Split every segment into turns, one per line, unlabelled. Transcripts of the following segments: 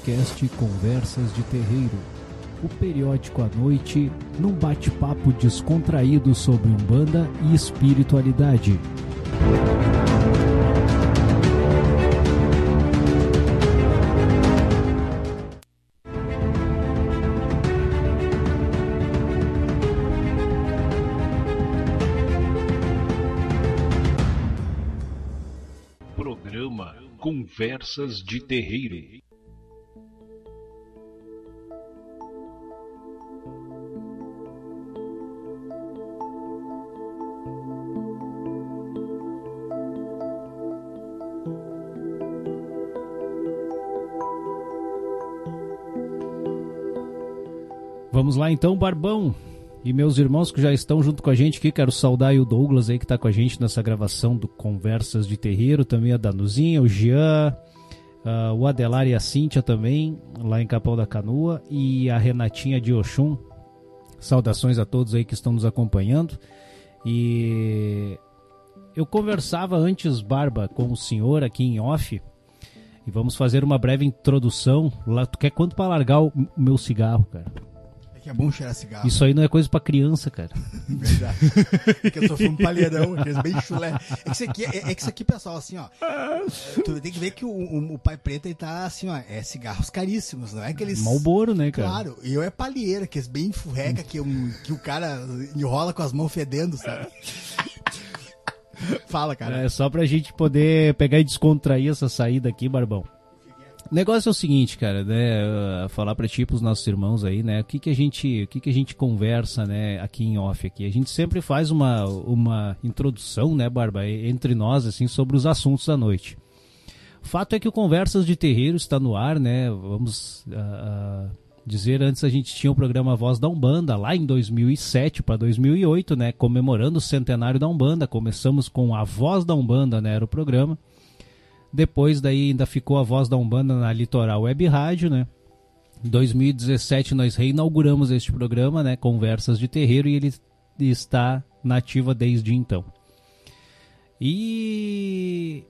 podcast Conversas de Terreiro, o periódico à noite, num bate-papo descontraído sobre Umbanda e espiritualidade.
Programa Conversas de Terreiro.
Então, Barbão. E meus irmãos que já estão junto com a gente aqui, quero saudar o Douglas aí que está com a gente nessa gravação do Conversas de Terreiro, também a Danuzinha, o Jean, uh, o Adelar e a Cíntia também, lá em Capão da Canoa, e a Renatinha de Oxum. Saudações a todos aí que estão nos acompanhando. E eu conversava antes, Barba, com o senhor aqui em off, e vamos fazer uma breve introdução. Lá, tu quer quanto para largar o meu cigarro, cara?
É que é bom cheirar cigarro.
Isso aí não é coisa pra criança, cara.
Verdade. Porque eu tô fumando palheirão, bem chulé. É que isso aqui, é, é que isso aqui, pessoal, assim, ó. Tu tem que ver que o, o, o pai preto ele tá assim, ó. É cigarros caríssimos, não é aqueles.
Malboro, né, cara?
Claro, e eu é palheira, que é bem furreca, que, um, que o cara enrola com as mãos fedendo, sabe? Fala, cara.
É só pra gente poder pegar e descontrair essa saída aqui, Barbão. O negócio é o seguinte, cara, né, uh, falar para ti, pros nossos irmãos aí, né, o que que a gente, o que que a gente conversa, né, aqui em off aqui. A gente sempre faz uma uma introdução, né, Barba, entre nós assim sobre os assuntos da noite. Fato é que o Conversas de Terreiro está no ar, né? Vamos uh, dizer antes a gente tinha o programa Voz da Umbanda lá em 2007 para 2008, né, comemorando o centenário da Umbanda. Começamos com a Voz da Umbanda, né, era o programa. Depois daí ainda ficou a voz da Umbanda na Litoral Web Rádio, né? Em 2017 nós reinauguramos este programa, né? Conversas de Terreiro e ele está nativa desde então. E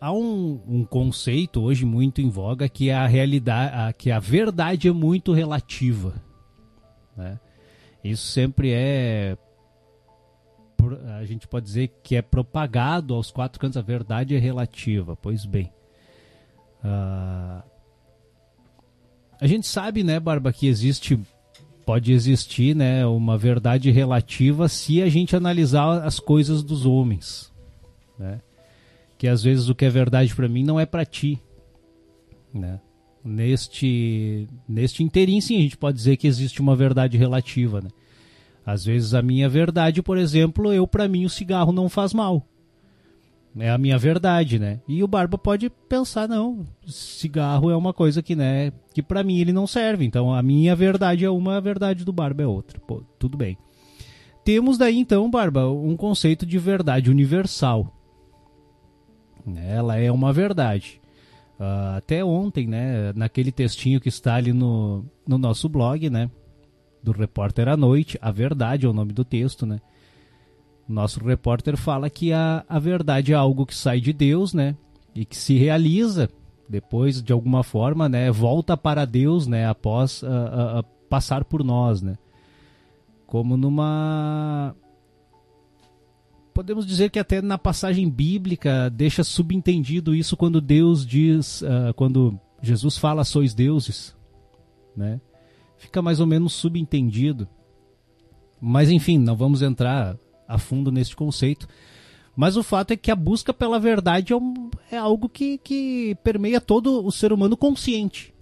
há um, um, conceito hoje muito em voga que é a realidade, a, que a verdade é muito relativa, né? Isso sempre é a gente pode dizer que é propagado aos quatro cantos, a verdade é relativa. Pois bem. Uh, a gente sabe, né, Barba, que existe. Pode existir né, uma verdade relativa se a gente analisar as coisas dos homens. Né? Que às vezes o que é verdade para mim não é para ti. Né? Neste, neste interim, sim, a gente pode dizer que existe uma verdade relativa. Né? Às vezes a minha verdade, por exemplo, eu para mim o cigarro não faz mal. É a minha verdade, né? E o Barba pode pensar não, cigarro é uma coisa que, né, que para mim ele não serve. Então a minha verdade é uma, a verdade do Barba é outra. Pô, tudo bem. Temos daí então, Barba, um conceito de verdade universal. Ela é uma verdade. Uh, até ontem, né, naquele textinho que está ali no, no nosso blog, né, do repórter à noite, a verdade é o nome do texto, né? Nosso repórter fala que a, a verdade é algo que sai de Deus, né? E que se realiza depois, de alguma forma, né? Volta para Deus, né? Após uh, uh, uh, passar por nós, né? Como numa podemos dizer que até na passagem bíblica deixa subentendido isso quando Deus diz, uh, quando Jesus fala sois deuses, né? Fica mais ou menos subentendido. Mas enfim, não vamos entrar a fundo neste conceito. Mas o fato é que a busca pela verdade é, um, é algo que, que permeia todo o ser humano consciente.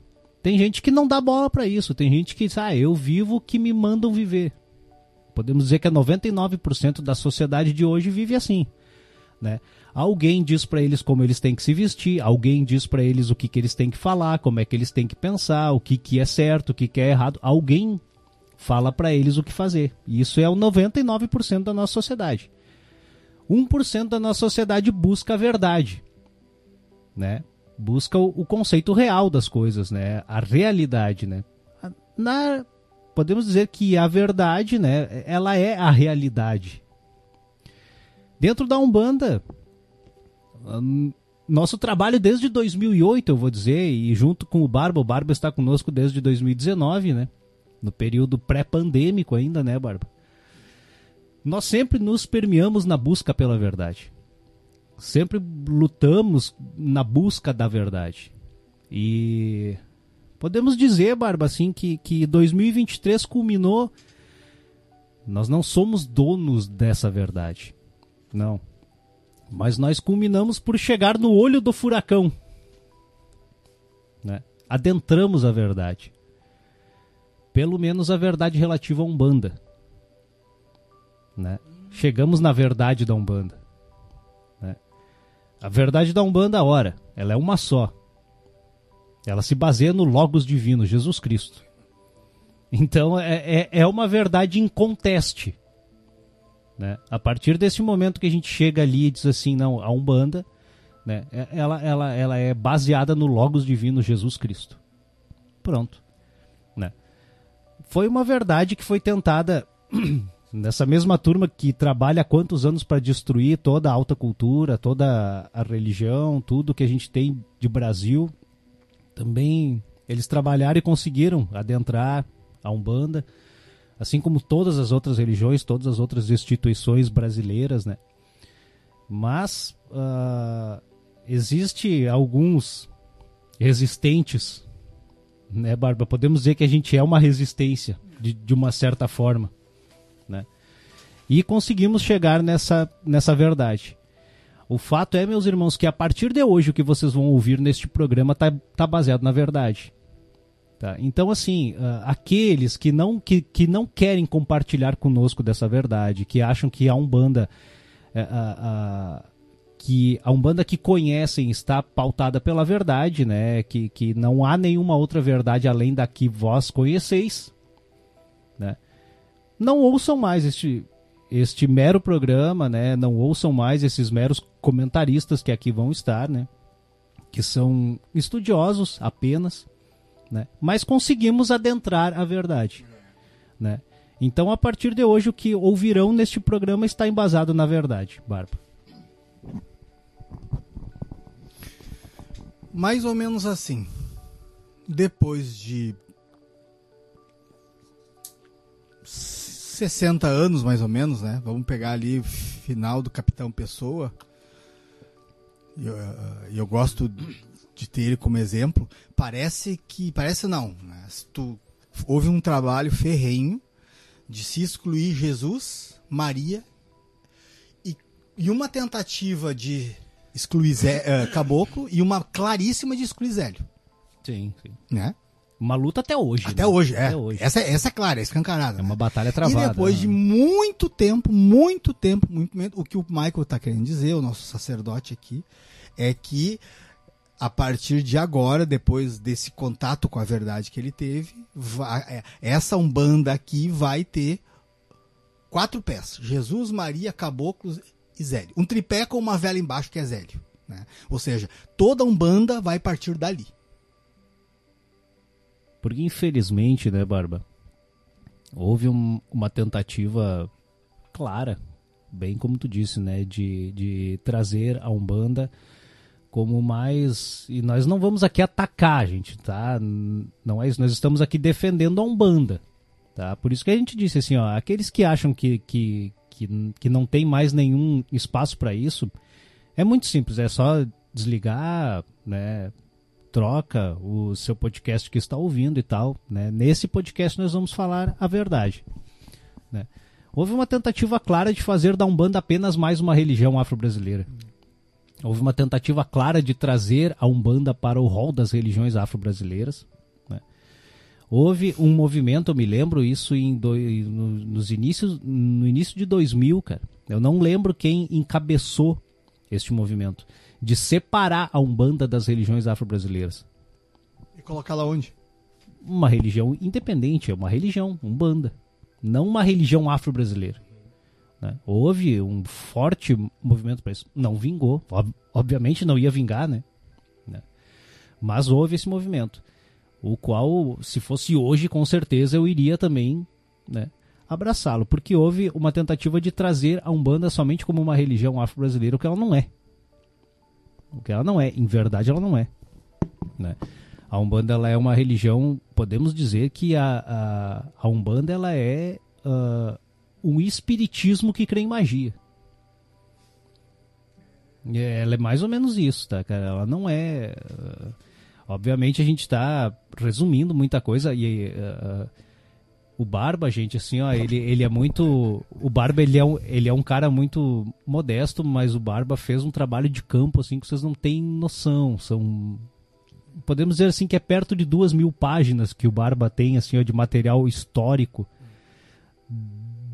Tem gente que não dá bola para isso, tem gente que diz, ah, eu vivo o que me mandam viver. Podemos dizer que 99% da sociedade de hoje vive assim. Né? Alguém diz para eles como eles têm que se vestir, alguém diz para eles o que, que eles têm que falar, como é que eles têm que pensar, o que, que é certo, o que, que é errado. Alguém fala para eles o que fazer. Isso é o 99% da nossa sociedade. 1% da nossa sociedade busca a verdade, né? Busca o, o, conceito real das coisas, né? A realidade, né? Na, podemos dizer que a verdade, né? Ela é a realidade. Dentro da Umbanda, nosso trabalho desde 2008, eu vou dizer, e junto com o Barba, o Barba está conosco desde 2019, né? No período pré-pandêmico ainda, né, Barba? Nós sempre nos permeamos na busca pela verdade. Sempre lutamos na busca da verdade. E podemos dizer, Barba, assim, que, que 2023 culminou. Nós não somos donos dessa verdade. Não. Mas nós culminamos por chegar no olho do furacão. Né? Adentramos a verdade. Pelo menos a verdade relativa a Umbanda. Né? Chegamos na verdade da Umbanda. Né? A verdade da Umbanda, ora, ela é uma só. Ela se baseia no Logos Divino, Jesus Cristo. Então é, é, é uma verdade inconteste. Né? A partir desse momento que a gente chega ali e diz assim, não, a Umbanda, né, é, ela, ela, ela é baseada no Logos Divino Jesus Cristo. Pronto. Né? Foi uma verdade que foi tentada nessa mesma turma que trabalha há quantos anos para destruir toda a alta cultura, toda a religião, tudo que a gente tem de Brasil. Também eles trabalharam e conseguiram adentrar a Umbanda assim como todas as outras religiões, todas as outras instituições brasileiras, né? Mas uh, existe alguns resistentes, né, Barba? Podemos dizer que a gente é uma resistência de, de uma certa forma, né? E conseguimos chegar nessa, nessa verdade. O fato é, meus irmãos, que a partir de hoje o que vocês vão ouvir neste programa está tá baseado na verdade. Tá? Então, assim, uh, aqueles que não, que, que não querem compartilhar conosco dessa verdade, que acham que a Umbanda. Uh, uh, que a Umbanda que conhecem está pautada pela verdade, né? Que, que não há nenhuma outra verdade além da que vós conheceis, né? Não ouçam mais este, este mero programa, né? Não ouçam mais esses meros comentaristas que aqui vão estar, né? Que são estudiosos apenas, né? Mas conseguimos adentrar a verdade, né? Então, a partir de hoje, o que ouvirão neste programa está embasado na verdade, Barba.
Mais ou menos assim. Depois de 60 anos, mais ou menos, né? Vamos pegar ali o final do Capitão Pessoa. E eu, eu gosto de ter ele como exemplo, parece que. Parece não. Né? Tu, houve um trabalho ferrenho de se excluir Jesus, Maria e, e uma tentativa de excluir Zé, uh, Caboclo e uma claríssima de excluir Zélio.
Sim, sim.
Né?
Uma luta até hoje.
Até
né?
hoje, é.
Até hoje.
Essa, essa é clara, é escancarada.
É uma
né?
batalha travada.
E depois
né?
de muito tempo, muito tempo, muito tempo, o que o Michael está querendo dizer, o nosso sacerdote aqui, é que a partir de agora, depois desse contato com a verdade que ele teve, vai, é, essa Umbanda aqui vai ter quatro pés: Jesus, Maria, Caboclos e Zélio. Um tripé com uma vela embaixo que é Zélio. Né? Ou seja, toda Umbanda vai partir dali.
Porque infelizmente, né, Barba? Houve um, uma tentativa clara, bem como tu disse, né, de, de trazer a Umbanda como mais. E nós não vamos aqui atacar, gente, tá? Não é isso. Nós estamos aqui defendendo a Umbanda. Tá? Por isso que a gente disse assim, ó, aqueles que acham que, que, que, que não tem mais nenhum espaço para isso, é muito simples, é só desligar, né? Troca o seu podcast que está ouvindo e tal. Né? Nesse podcast nós vamos falar a verdade. Né? Houve uma tentativa clara de fazer da Umbanda apenas mais uma religião afro-brasileira. Houve uma tentativa clara de trazer a Umbanda para o rol das religiões afro-brasileiras. Né? Houve um movimento, eu me lembro isso em do, no, nos inícios, no início de 2000, cara. Eu não lembro quem encabeçou este movimento de separar a Umbanda das religiões afro-brasileiras.
E colocá-la onde?
Uma religião independente, é uma religião, Umbanda. Não uma religião afro-brasileira. Né? Houve um forte movimento para isso. Não vingou. Ob obviamente não ia vingar, né? né? Mas houve esse movimento. O qual, se fosse hoje, com certeza eu iria também né, abraçá-lo. Porque houve uma tentativa de trazer a Umbanda somente como uma religião afro-brasileira, o que ela não é. O que ela não é. Em verdade, ela não é. Né? A Umbanda ela é uma religião, podemos dizer que a, a, a Umbanda ela é uh, um espiritismo que crê em magia. Ela é mais ou menos isso, tá, cara? Ela não é. Uh, obviamente a gente está resumindo muita coisa e. Uh, o Barba, gente, assim, ó, ele, ele é muito. O Barba, ele é, um, ele é um cara muito modesto, mas o Barba fez um trabalho de campo, assim, que vocês não têm noção. São. Podemos dizer assim que é perto de duas mil páginas que o Barba tem, assim, ó, de material histórico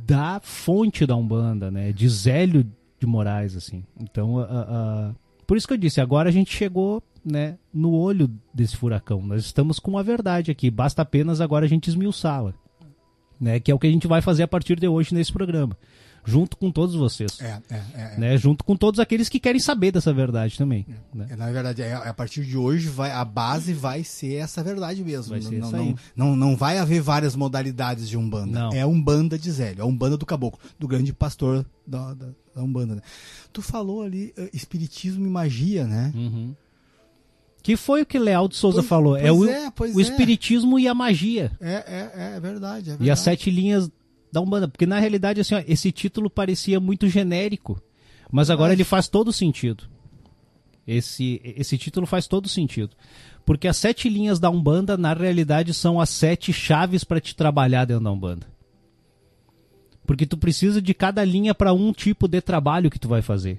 da fonte da Umbanda, né? De Zélio de Moraes, assim. Então, por isso que eu disse, agora a gente chegou né, no olho desse furacão. Nós estamos com a verdade aqui, basta apenas agora a gente esmiuçá-la né? Que é o que a gente vai fazer a partir de hoje nesse programa. Junto com todos vocês.
É, é, é,
né? Junto com todos aqueles que querem saber dessa verdade também. Né?
Na verdade, a partir de hoje vai, a base vai ser essa verdade mesmo.
Vai ser
não, não, não, não vai haver várias modalidades de Umbanda.
Não.
É Umbanda de Zélio, é Umbanda do Caboclo, do grande pastor da, da, da Umbanda. Né? Tu falou ali uh, espiritismo e magia, né?
Uhum. Que foi o que Leal de Souza
Pois-
falou. é
pois
o,
é,
o
é.
espiritismo e a magia.
É, é, é verdade, é
E as
verdade.
sete linhas da Umbanda. Porque na realidade, assim, ó, esse título parecia muito genérico. Mas agora ele faz todo sentido. Esse, esse título faz todo sentido. Porque as sete linhas da Umbanda, na realidade, são as sete chaves para te trabalhar dentro da Umbanda. Porque tu precisa de cada linha para um tipo de trabalho que tu vai fazer.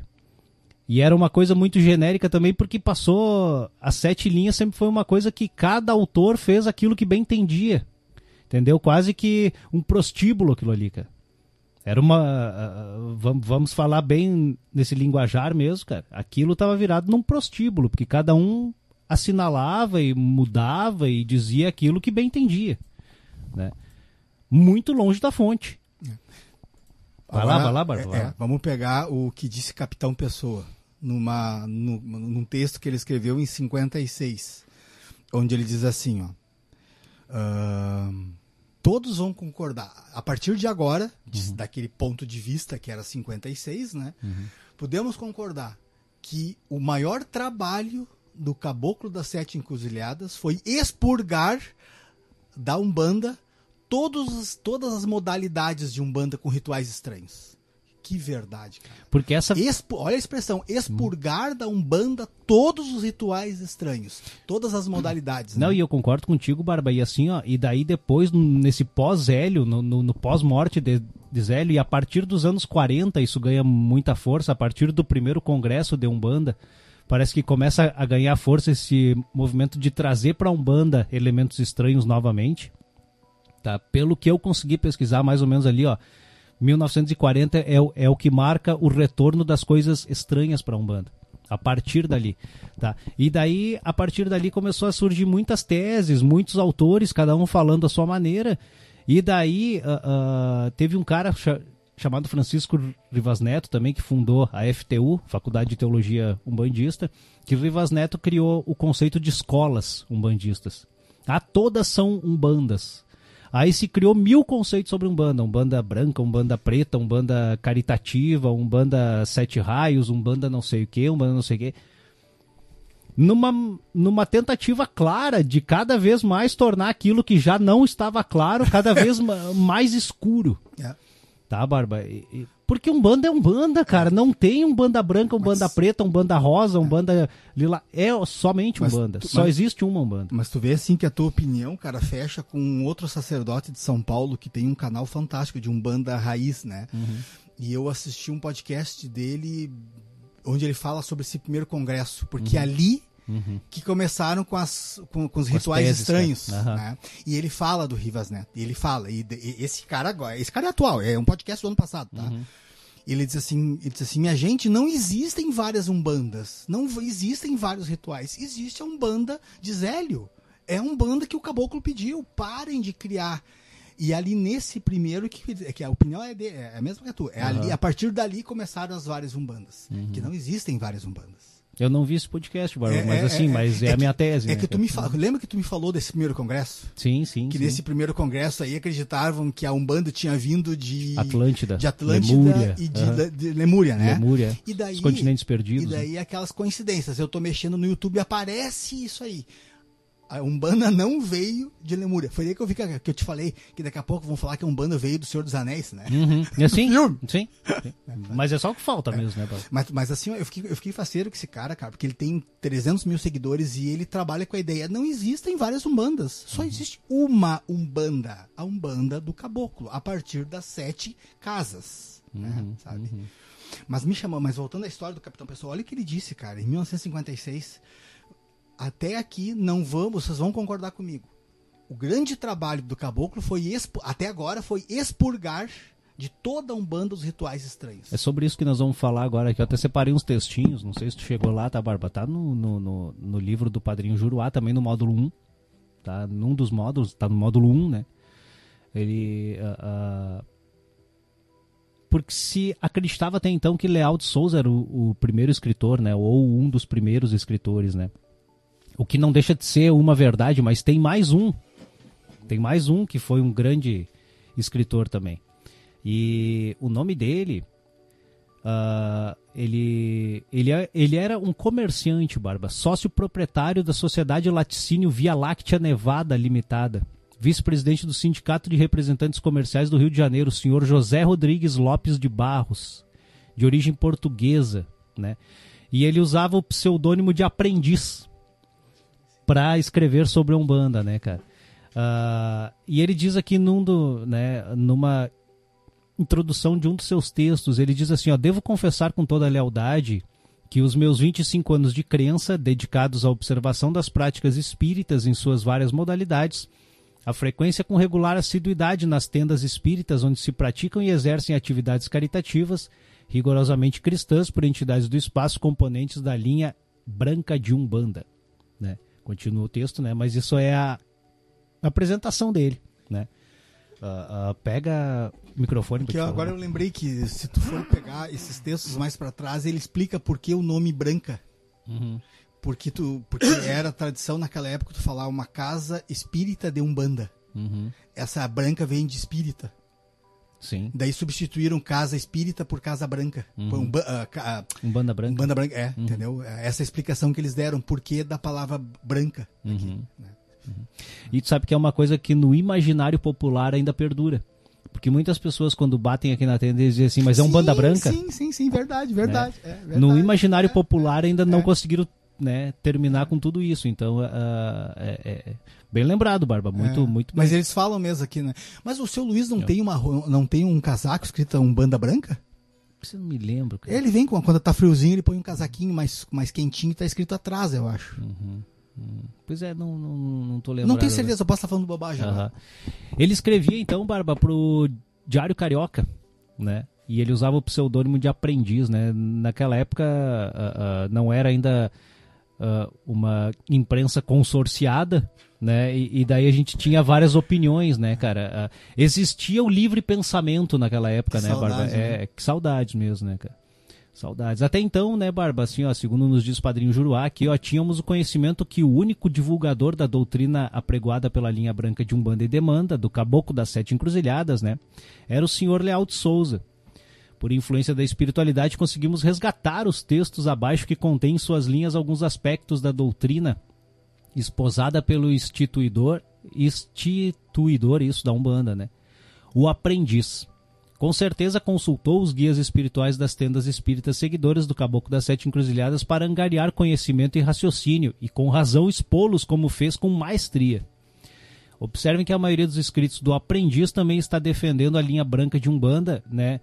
E era uma coisa muito genérica também, porque passou. As sete linhas sempre foi uma coisa que cada autor fez aquilo que bem entendia. Entendeu? Quase que um prostíbulo aquilo ali, cara. Era uma. vamos, falar bem nesse linguajar mesmo, cara. Aquilo estava virado num prostíbulo, porque cada um assinalava e mudava e dizia aquilo que bem entendia. Né? Muito longe da fonte. Vai lá,
Agora,
vai lá, Barba,
é,
vai
é,
lá.
vamos pegar o que disse Capitão Pessoa numa, nu- num texto que ele escreveu em 56, onde ele diz assim, ó. ahn, todos vão concordar. A partir de agora, diz- daquele ponto de vista que era 56, né? Podemos concordar que o maior trabalho do Caboclo das Sete Encruzilhadas foi expurgar da Umbanda todos, os- todas as modalidades de Umbanda com rituais estranhos. Que verdade, cara.
Porque essa.
Expu- olha a expressão, expurgar da Umbanda todos os rituais estranhos, todas as modalidades.
Não,
né?
e eu concordo contigo, Barba. E assim, ó, e daí depois, nesse pós-Hélio, no, no- no pós-morte de, de Zélio, e a partir dos anos 40, isso ganha muita força, a partir do primeiro congresso de Umbanda, parece que começa a ganhar força esse movimento de trazer para Umbanda elementos estranhos novamente. Tá? Pelo que eu consegui pesquisar, mais ou menos ali, ó, 1940 é, o- é o que marca o retorno das coisas estranhas para Umbanda. A partir dali, tá? E daí, a partir dali começou a surgir muitas teses, muitos autores, cada um falando a sua maneira. E daí ah, ah, teve um cara cha- chamado Francisco Rivas Neto também que fundou a FTU, Faculdade de Teologia Umbandista, que Rivas Neto criou o conceito de escolas umbandistas. Ah, todas são umbandas. Aí se criou mil conceitos sobre Umbanda. Umbanda branca, Umbanda preta, Umbanda caritativa, Umbanda sete raios, Umbanda não sei o que, Umbanda não sei o que. Numa, numa tentativa clara de cada vez mais tornar aquilo que já não estava claro, cada vez ma- mais escuro.
É.
Tá, Barba? E- e- Porque um banda é um banda, cara. Não tem um banda branca, um banda preta, um banda rosa, um banda lila. É somente um
Mas
banda. Só
mas-
existe uma banda.
Mas tu vê assim que a tua opinião, cara, fecha com um outro sacerdote de São Paulo que tem um canal fantástico de Umbanda Raiz, né?
Uhum.
E eu assisti um podcast dele onde ele fala sobre esse primeiro congresso, porque ali que começaram com, as, com, com os
Uhum. Com
rituais
teses,
estranhos,
né? Aham.
né? E ele fala do Rivas Neto, e ele fala, e, e esse cara agora, esse cara é atual, é um podcast do ano passado, tá?
Uhum.
Ele diz assim, ele diz assim, minha gente, não existem várias umbandas, não existem vários rituais, existe a umbanda de Zélio. É a umbanda que o caboclo pediu, parem de criar. E ali nesse primeiro, que, que a opinião é, de- é a mesma que a tua, é ali, a partir dali começaram as várias umbandas, que não existem várias umbandas.
Eu não vi esse podcast, Barba,
É,
mas
é,
assim,
é,
mas é,
é
a minha tese.
É
né,
que tu me fala, lembra que tu me falou desse primeiro congresso?
Sim, sim.
Que
sim.
nesse primeiro congresso aí acreditavam que a Umbanda tinha vindo de
Atlântida.
de Atlântida
Lemúria.
e de,
aham.
Le- de Lemúria, né?
Lemúria.
E daí,
Os continentes perdidos.
E
né?
daí aquelas coincidências. Eu tô mexendo no YouTube e aparece isso aí. A Umbanda não veio de Lemúria. Foi aí que eu vi que, que eu te falei que daqui a pouco vão falar que a Umbanda veio do Senhor dos Anéis, né?
Uhum. Assim, sim, sim. Mas é só o que falta mesmo, né?
Mas, mas assim, eu fiquei, eu fiquei faceiro com esse cara, cara, porque ele tem 300 mil seguidores e ele trabalha com a ideia. Não existem várias Umbandas, só existe uma Umbanda, a Umbanda do Caboclo, a partir das sete casas, né, sabe? Mas me chamou, mas voltando à história do Capitão Pessoa, olha o que ele disse, cara, em 1956, até aqui não vamos, vocês vão concordar comigo. O grande trabalho do Caboclo foi, até agora, foi expurgar de toda a Umbanda os rituais estranhos.
É sobre isso que nós vamos falar agora aqui. Eu até separei uns textinhos, não sei se tu chegou lá, tá, Barba? Tá no, no, no, no livro do Padrinho Juruá, também no módulo 1. Tá num dos módulos, tá no módulo 1, né? Ele. ah, ah, porque se acreditava até então que Leal de Souza era o, o primeiro escritor, né? Ou um dos primeiros escritores, né? O que não deixa de ser uma verdade, mas tem mais um. Tem mais um que foi um grande escritor também. E o nome dele. ah, ele, ele, é- ele era um comerciante, Barba, sócio proprietário da Sociedade Laticínio Via Láctea Nevada Limitada, vice-presidente do Sindicato de Representantes Comerciais do Rio de Janeiro, o senhor José Rodrigues Lopes de Barros, de origem portuguesa, né? E ele usava o pseudônimo de aprendiz para escrever sobre a Umbanda, né, cara? Ah, e ele diz aqui num do, né, numa introdução de um dos seus textos, ele diz assim, ó, devo confessar com toda a lealdade que os meus 25 anos de crença, dedicados à observação das práticas espíritas em suas várias modalidades, a frequência com regular assiduidade nas tendas espíritas onde se praticam e exercem atividades caritativas, rigorosamente cristãs por entidades do espaço componentes da linha branca de Umbanda, né? Continua o texto, né? Mas isso é a apresentação dele, né? Ah, ah, pega o microfone pra
Que
te
eu-
falar.
agora eu lembrei que se tu for pegar esses textos mais pra trás, ele explica por que o nome branca.
Uhum.
Porque, tu, porque era tradição naquela época tu falar uma casa espírita de Umbanda.
Uhum.
Essa branca vem de espírita.
Sim,
Daí substituíram casa espírita por casa branca.
Uhum.
Por ah, ca- ah,
Umbanda branca.
Umbanda branca, é, entendeu? Essa é a explicação que eles deram, por que da palavra branca.
Uhum.
né?
E tu sabe que é uma coisa que no imaginário popular ainda perdura. Porque muitas pessoas, quando batem aqui na tenda, dizem assim, mas é um
Sim,
banda branca.
Sim, sim, sim, verdade, verdade. é, verdade.
no imaginário popular ainda não
é.
conseguiram né, terminar com tudo isso. Então, é, é- é bem lembrado, Barba. Muito,
É,
muito
Mas
bem.
eles falam mesmo aqui, né? Mas o seu Luiz não,
Não.
tem uma não tem um casaco escrito um banda branca?
Você não me lembra, cara.
Ele vem com quando tá friozinho, ele põe um casaquinho mais, mais quentinho e tá escrito atrás, eu acho.
Pois é, não, não, não tô lembrando.
Não tenho
né?
certeza, eu posso estar falando bobagem. Agora.
Ele escrevia então, Barba, pro Diário Carioca, né? E ele usava o pseudônimo de aprendiz, né? Naquela época ah, ah, não era ainda ah, uma imprensa consorciada, né? E, e daí a gente tinha várias opiniões, né, cara? Ah, existia o livre pensamento naquela época,
Que
né, Barba?
saudade, né?
É, que saudades mesmo, né, cara? Saudades. Até então, né, Barba, assim, ó, segundo nos diz o Padrinho Juruá, aqui, ó, tínhamos o conhecimento que o único divulgador da doutrina apregoada pela linha branca de Umbanda e Demanda, do Caboclo das Sete Encruzilhadas, né, era o senhor Leal de Souza. Por influência da espiritualidade, conseguimos resgatar os textos abaixo que contêm em suas linhas alguns aspectos da doutrina esposada pelo instituidor, instituidor, isso da Umbanda, né? O aprendiz. Com certeza consultou os guias espirituais das tendas espíritas seguidores do Caboclo das Sete Encruzilhadas para angariar conhecimento e raciocínio, e com razão expô-los como fez com maestria. Observem que a maioria dos escritos do aprendiz também está defendendo a linha branca de Umbanda, né?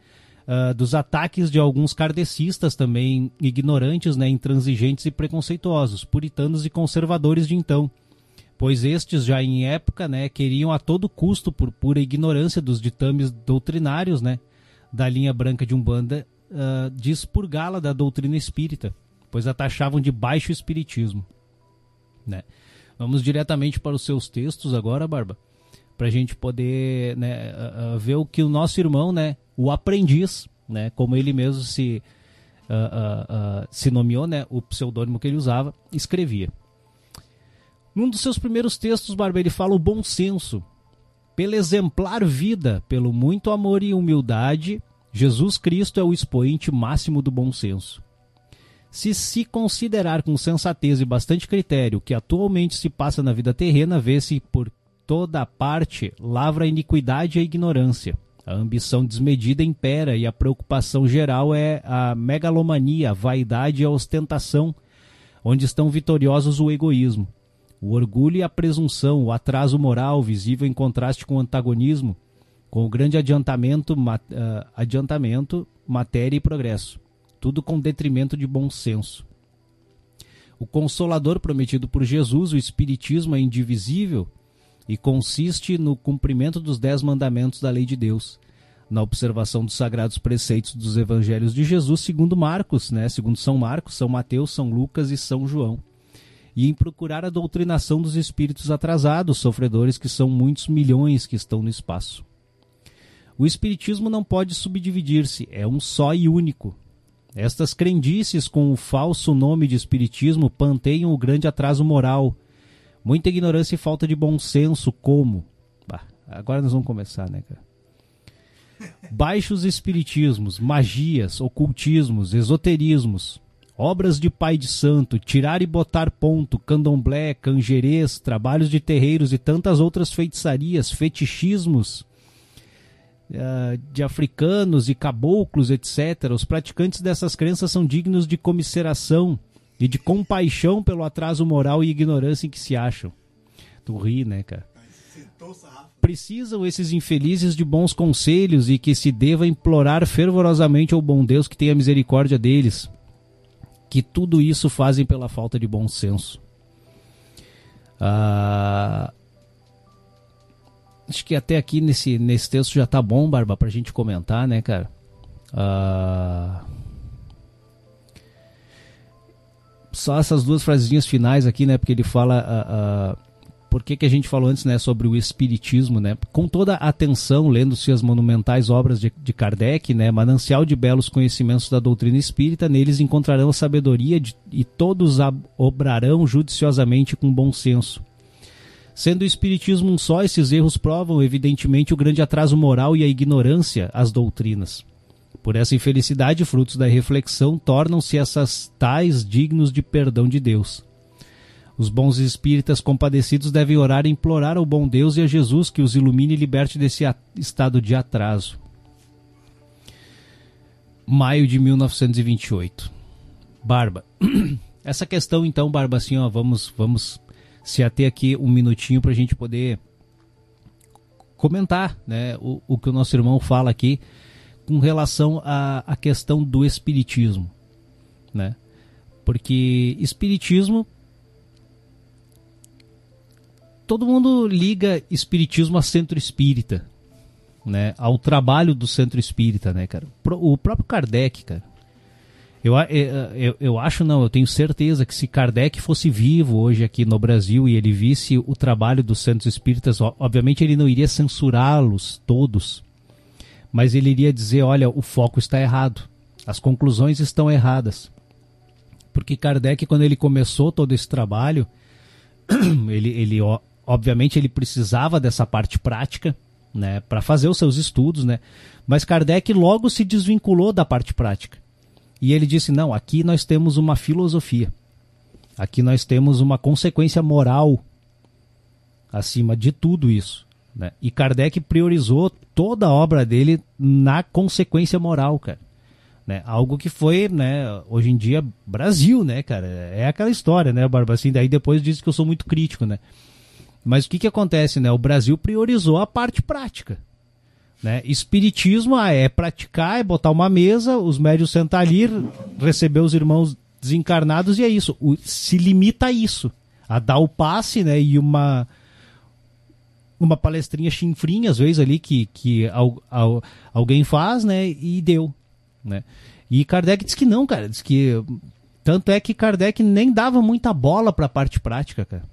Ah, dos ataques de alguns kardecistas também ignorantes, né, intransigentes e preconceituosos, puritanos e conservadores de então, pois estes já em época, né, queriam a todo custo por pura ignorância dos ditames doutrinários, né, da linha branca de Umbanda, ah, de expurgá-la da doutrina espírita, pois a taxavam de baixo espiritismo, né? Vamos diretamente para os seus textos agora, Barba, para a gente poder né, ah, ah, ver o que o nosso irmão, né, o aprendiz, né, como ele mesmo se uh, se nomeou, né, o pseudônimo que ele usava, escrevia. Num dos seus primeiros textos, Barba, ele fala o bom senso. Pela exemplar vida, pelo muito amor e humildade, Jesus Cristo é o expoente máximo do bom senso. Se se considerar com sensatez e bastante critério o que atualmente se passa na vida terrena, vê-se por toda parte lavra a iniquidade e a ignorância. A ambição desmedida impera e a preocupação geral é a megalomania, a vaidade e a ostentação, onde estão vitoriosos o egoísmo. O orgulho e a presunção, o atraso moral visível em contraste com o antagonismo, com o grande adiantamento, mat, uh, adiantamento, matéria e progresso. Tudo com detrimento de bom senso. O consolador prometido por Jesus, o Espiritismo, é indivisível e consiste no cumprimento dos dez mandamentos da lei de Deus, na observação dos sagrados preceitos dos evangelhos de Jesus, segundo Marcos, né? segundo São Marcos, São Mateus, São Lucas e São João, e em procurar a doutrinação dos espíritos atrasados, sofredores que são muitos milhões que estão no espaço. O espiritismo não pode subdividir-se, é um só e único. Estas crendices com o falso nome de espiritismo panteiam o grande atraso moral, Muita ignorância e falta de bom senso, como? Bah, agora nós vamos começar, né, cara? Baixos espiritismos, magias, ocultismos, esoterismos, obras de pai de santo, tirar e botar ponto, candomblé, canjerês, trabalhos de terreiros e tantas outras feitiçarias, fetichismos uh, de africanos e caboclos, etc. Os praticantes dessas crenças são dignos de comisseração e de compaixão pelo atraso moral e ignorância em que se acham. Tu ri, né, cara? Precisam esses infelizes de bons conselhos e que se deva implorar fervorosamente ao bom Deus que tenha misericórdia deles, que tudo isso fazem pela falta de bom senso. Ah, acho que até aqui nesse, nesse texto já tá bom, Barba, pra gente comentar, né, cara? Ah, só essas duas frasezinhas finais aqui, né? Porque ele fala. Uh, uh, por que, que a gente falou antes, né? Sobre o espiritismo, né? Com toda a atenção, lendo-se as monumentais obras de, de Kardec, né? Manancial de belos conhecimentos da doutrina espírita, neles encontrarão a sabedoria de, e todos obrarão judiciosamente com bom senso. Sendo o espiritismo um só, esses erros provam, evidentemente, o grande atraso moral e a ignorância às doutrinas. Por essa infelicidade, frutos da reflexão, tornam-se essas tais dignos de perdão de Deus. Os bons espíritas compadecidos devem orar e implorar ao bom Deus e a Jesus que os ilumine e liberte desse estado de atraso. Maio de 1928. Barba. Essa questão, então, Barba, assim, ó, vamos, vamos se ater aqui um minutinho para a gente poder comentar né, o, o que o nosso irmão fala aqui com relação à, à questão do espiritismo, né? Porque espiritismo todo mundo liga espiritismo a centro espírita, né? Ao trabalho do centro espírita, né, cara? O próprio Kardec, cara. Eu, eu, eu acho não, eu tenho certeza que se Kardec fosse vivo hoje aqui no Brasil e ele visse o trabalho dos centros espíritas, obviamente ele não iria censurá-los todos, mas ele iria dizer: olha, o foco está errado, as conclusões estão erradas. Porque Kardec, quando ele começou todo esse trabalho, ele, ele obviamente ele precisava dessa parte prática, né, para fazer os seus estudos, né? Mas Kardec logo se desvinculou da parte prática. E ele disse: "Não, aqui nós temos uma filosofia. Aqui nós temos uma consequência moral acima de tudo isso. Né? E Kardec priorizou toda a obra dele na consequência moral, cara. Né? Algo que foi, né, hoje em dia, Brasil, né, cara? É aquela história, né, Barba? Assim, daí depois diz que eu sou muito crítico, né? Mas o que que acontece, né? O Brasil priorizou a parte prática. Né? Espiritismo ah, é praticar, é botar uma mesa, os médios sentar ali, receber os irmãos desencarnados e é isso. O, se limita a isso. A dar o passe, né? E uma uma palestrinha chinfrinha, às vezes, ali, que, que al, al, alguém faz, né? E deu, né? E Kardec diz que não, cara. Diz que... Tanto é que Kardec nem dava muita bola para a parte prática, cara.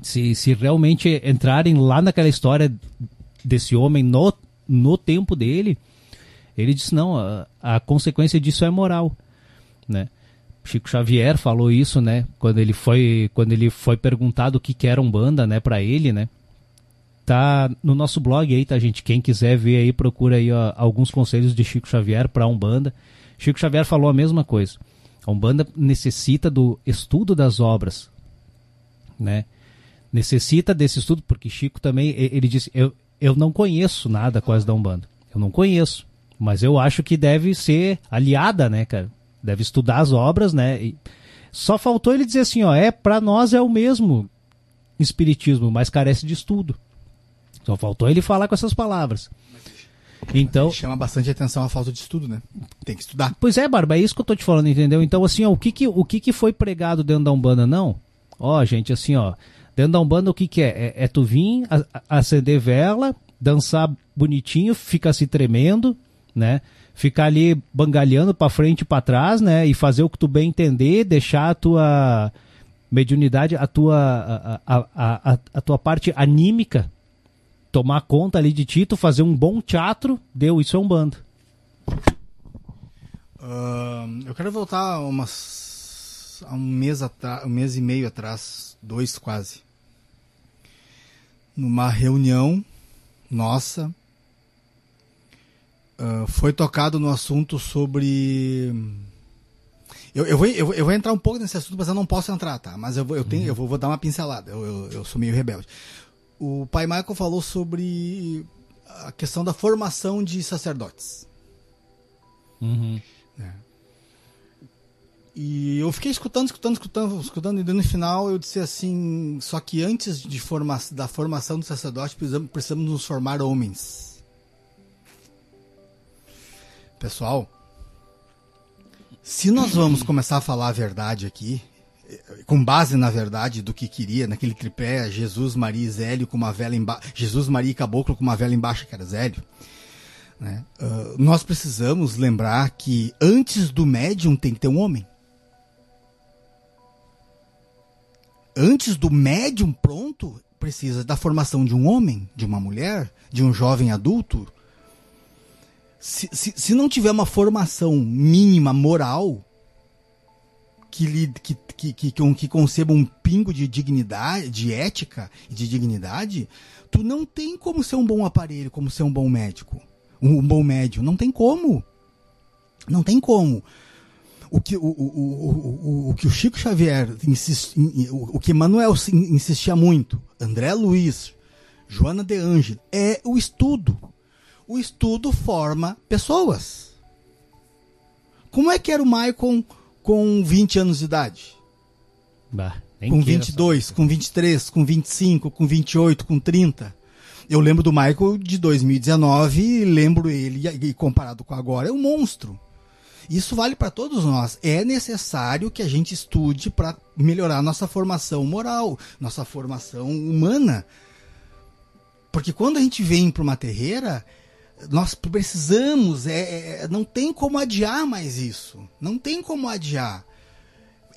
Se, se realmente entrarem lá naquela história desse homem no, no tempo dele, ele disse, não, a, a consequência disso é moral. né? Chico Xavier falou isso, né? Quando ele foi, quando ele foi perguntado o que, que era Umbanda, né, para ele, né? Tá no nosso blog aí, tá, gente? Quem quiser ver aí, procura aí ó, alguns conselhos de Chico Xavier para Umbanda. Chico Xavier falou a mesma coisa. A Umbanda necessita do estudo das obras, né? Necessita desse estudo, porque Chico também, ele disse, eu, eu não conheço nada quase da Umbanda. Eu não conheço. Mas eu acho que deve ser aliada, né, cara? Deve estudar as obras, né? E só faltou ele dizer assim, ó, é para nós é o mesmo espiritismo, mas carece de estudo. Só faltou ele falar com essas palavras. Então,
chama bastante atenção a falta de estudo, né? Tem que estudar.
Pois é, Barba, é isso que eu tô te falando, entendeu? Então, assim, ó, o que que, o que que foi pregado dentro da Umbanda, não? Ó, gente, assim, ó, dentro da Umbanda o que que é? É, é tu vir, a, a acender vela, dançar bonitinho, ficar se tremendo, né? Ficar ali bangalhando para frente e para trás, né? E fazer o que tu bem entender, deixar a tua mediunidade, a tua, a, a, a, a tua parte anímica tomar conta ali de ti, tu fazer um bom teatro, deu, isso é um bando.
Uh, eu quero voltar umas, a um mês, um mês e meio atrás, dois quase. Numa reunião nossa, uh, foi tocado no assunto sobre. Eu, eu, vou, eu, eu, vou entrar um pouco nesse assunto, mas eu não posso entrar, tá? Mas eu eu tenho, uhum. eu vou, vou dar uma pincelada. Eu, eu, eu sou meio rebelde. O pai Michael falou sobre a questão da formação de sacerdotes.
Uhum.
É. E eu fiquei escutando, escutando, escutando, escutando, e no final eu disse assim: só que antes de forma, da formação do sacerdote, precisamos, precisamos nos formar homens. Pessoal, se nós vamos começar a falar a verdade aqui, com base na verdade do que queria, naquele tripé Jesus, Maria e Zélio com uma vela embaixo, Jesus, Maria e Caboclo com uma vela embaixo que era Zélio. Né? Uh, nós precisamos lembrar que antes do médium tem que ter um homem. Antes do médium pronto, precisa da formação de um homem, de uma mulher, de um jovem adulto. Se, se, se não tiver uma formação mínima moral, que, que, que, que, que conceba um pingo de dignidade, de ética e de dignidade, tu não tem como ser um bom aparelho, como ser um bom médico, um, bom médium. Não tem como. Não tem como. O que o, o, o, o, que o Chico Xavier insist, o, que Manuel insistia muito, André Luiz, Joana de Ange, é o estudo. O estudo forma pessoas. Como é que era o Maicon com 20 anos de idade.
Bah,
com 22, com 23, com 25, com 28, com 30. Eu lembro do Michael de 2019, lembro ele, e comparado com agora, é um monstro. Isso vale para todos nós. É necessário que a gente estude para melhorar nossa formação moral, nossa formação humana. Porque quando a gente vem para uma terreira, nós precisamos, é, é, não tem como adiar mais isso. Não tem como adiar.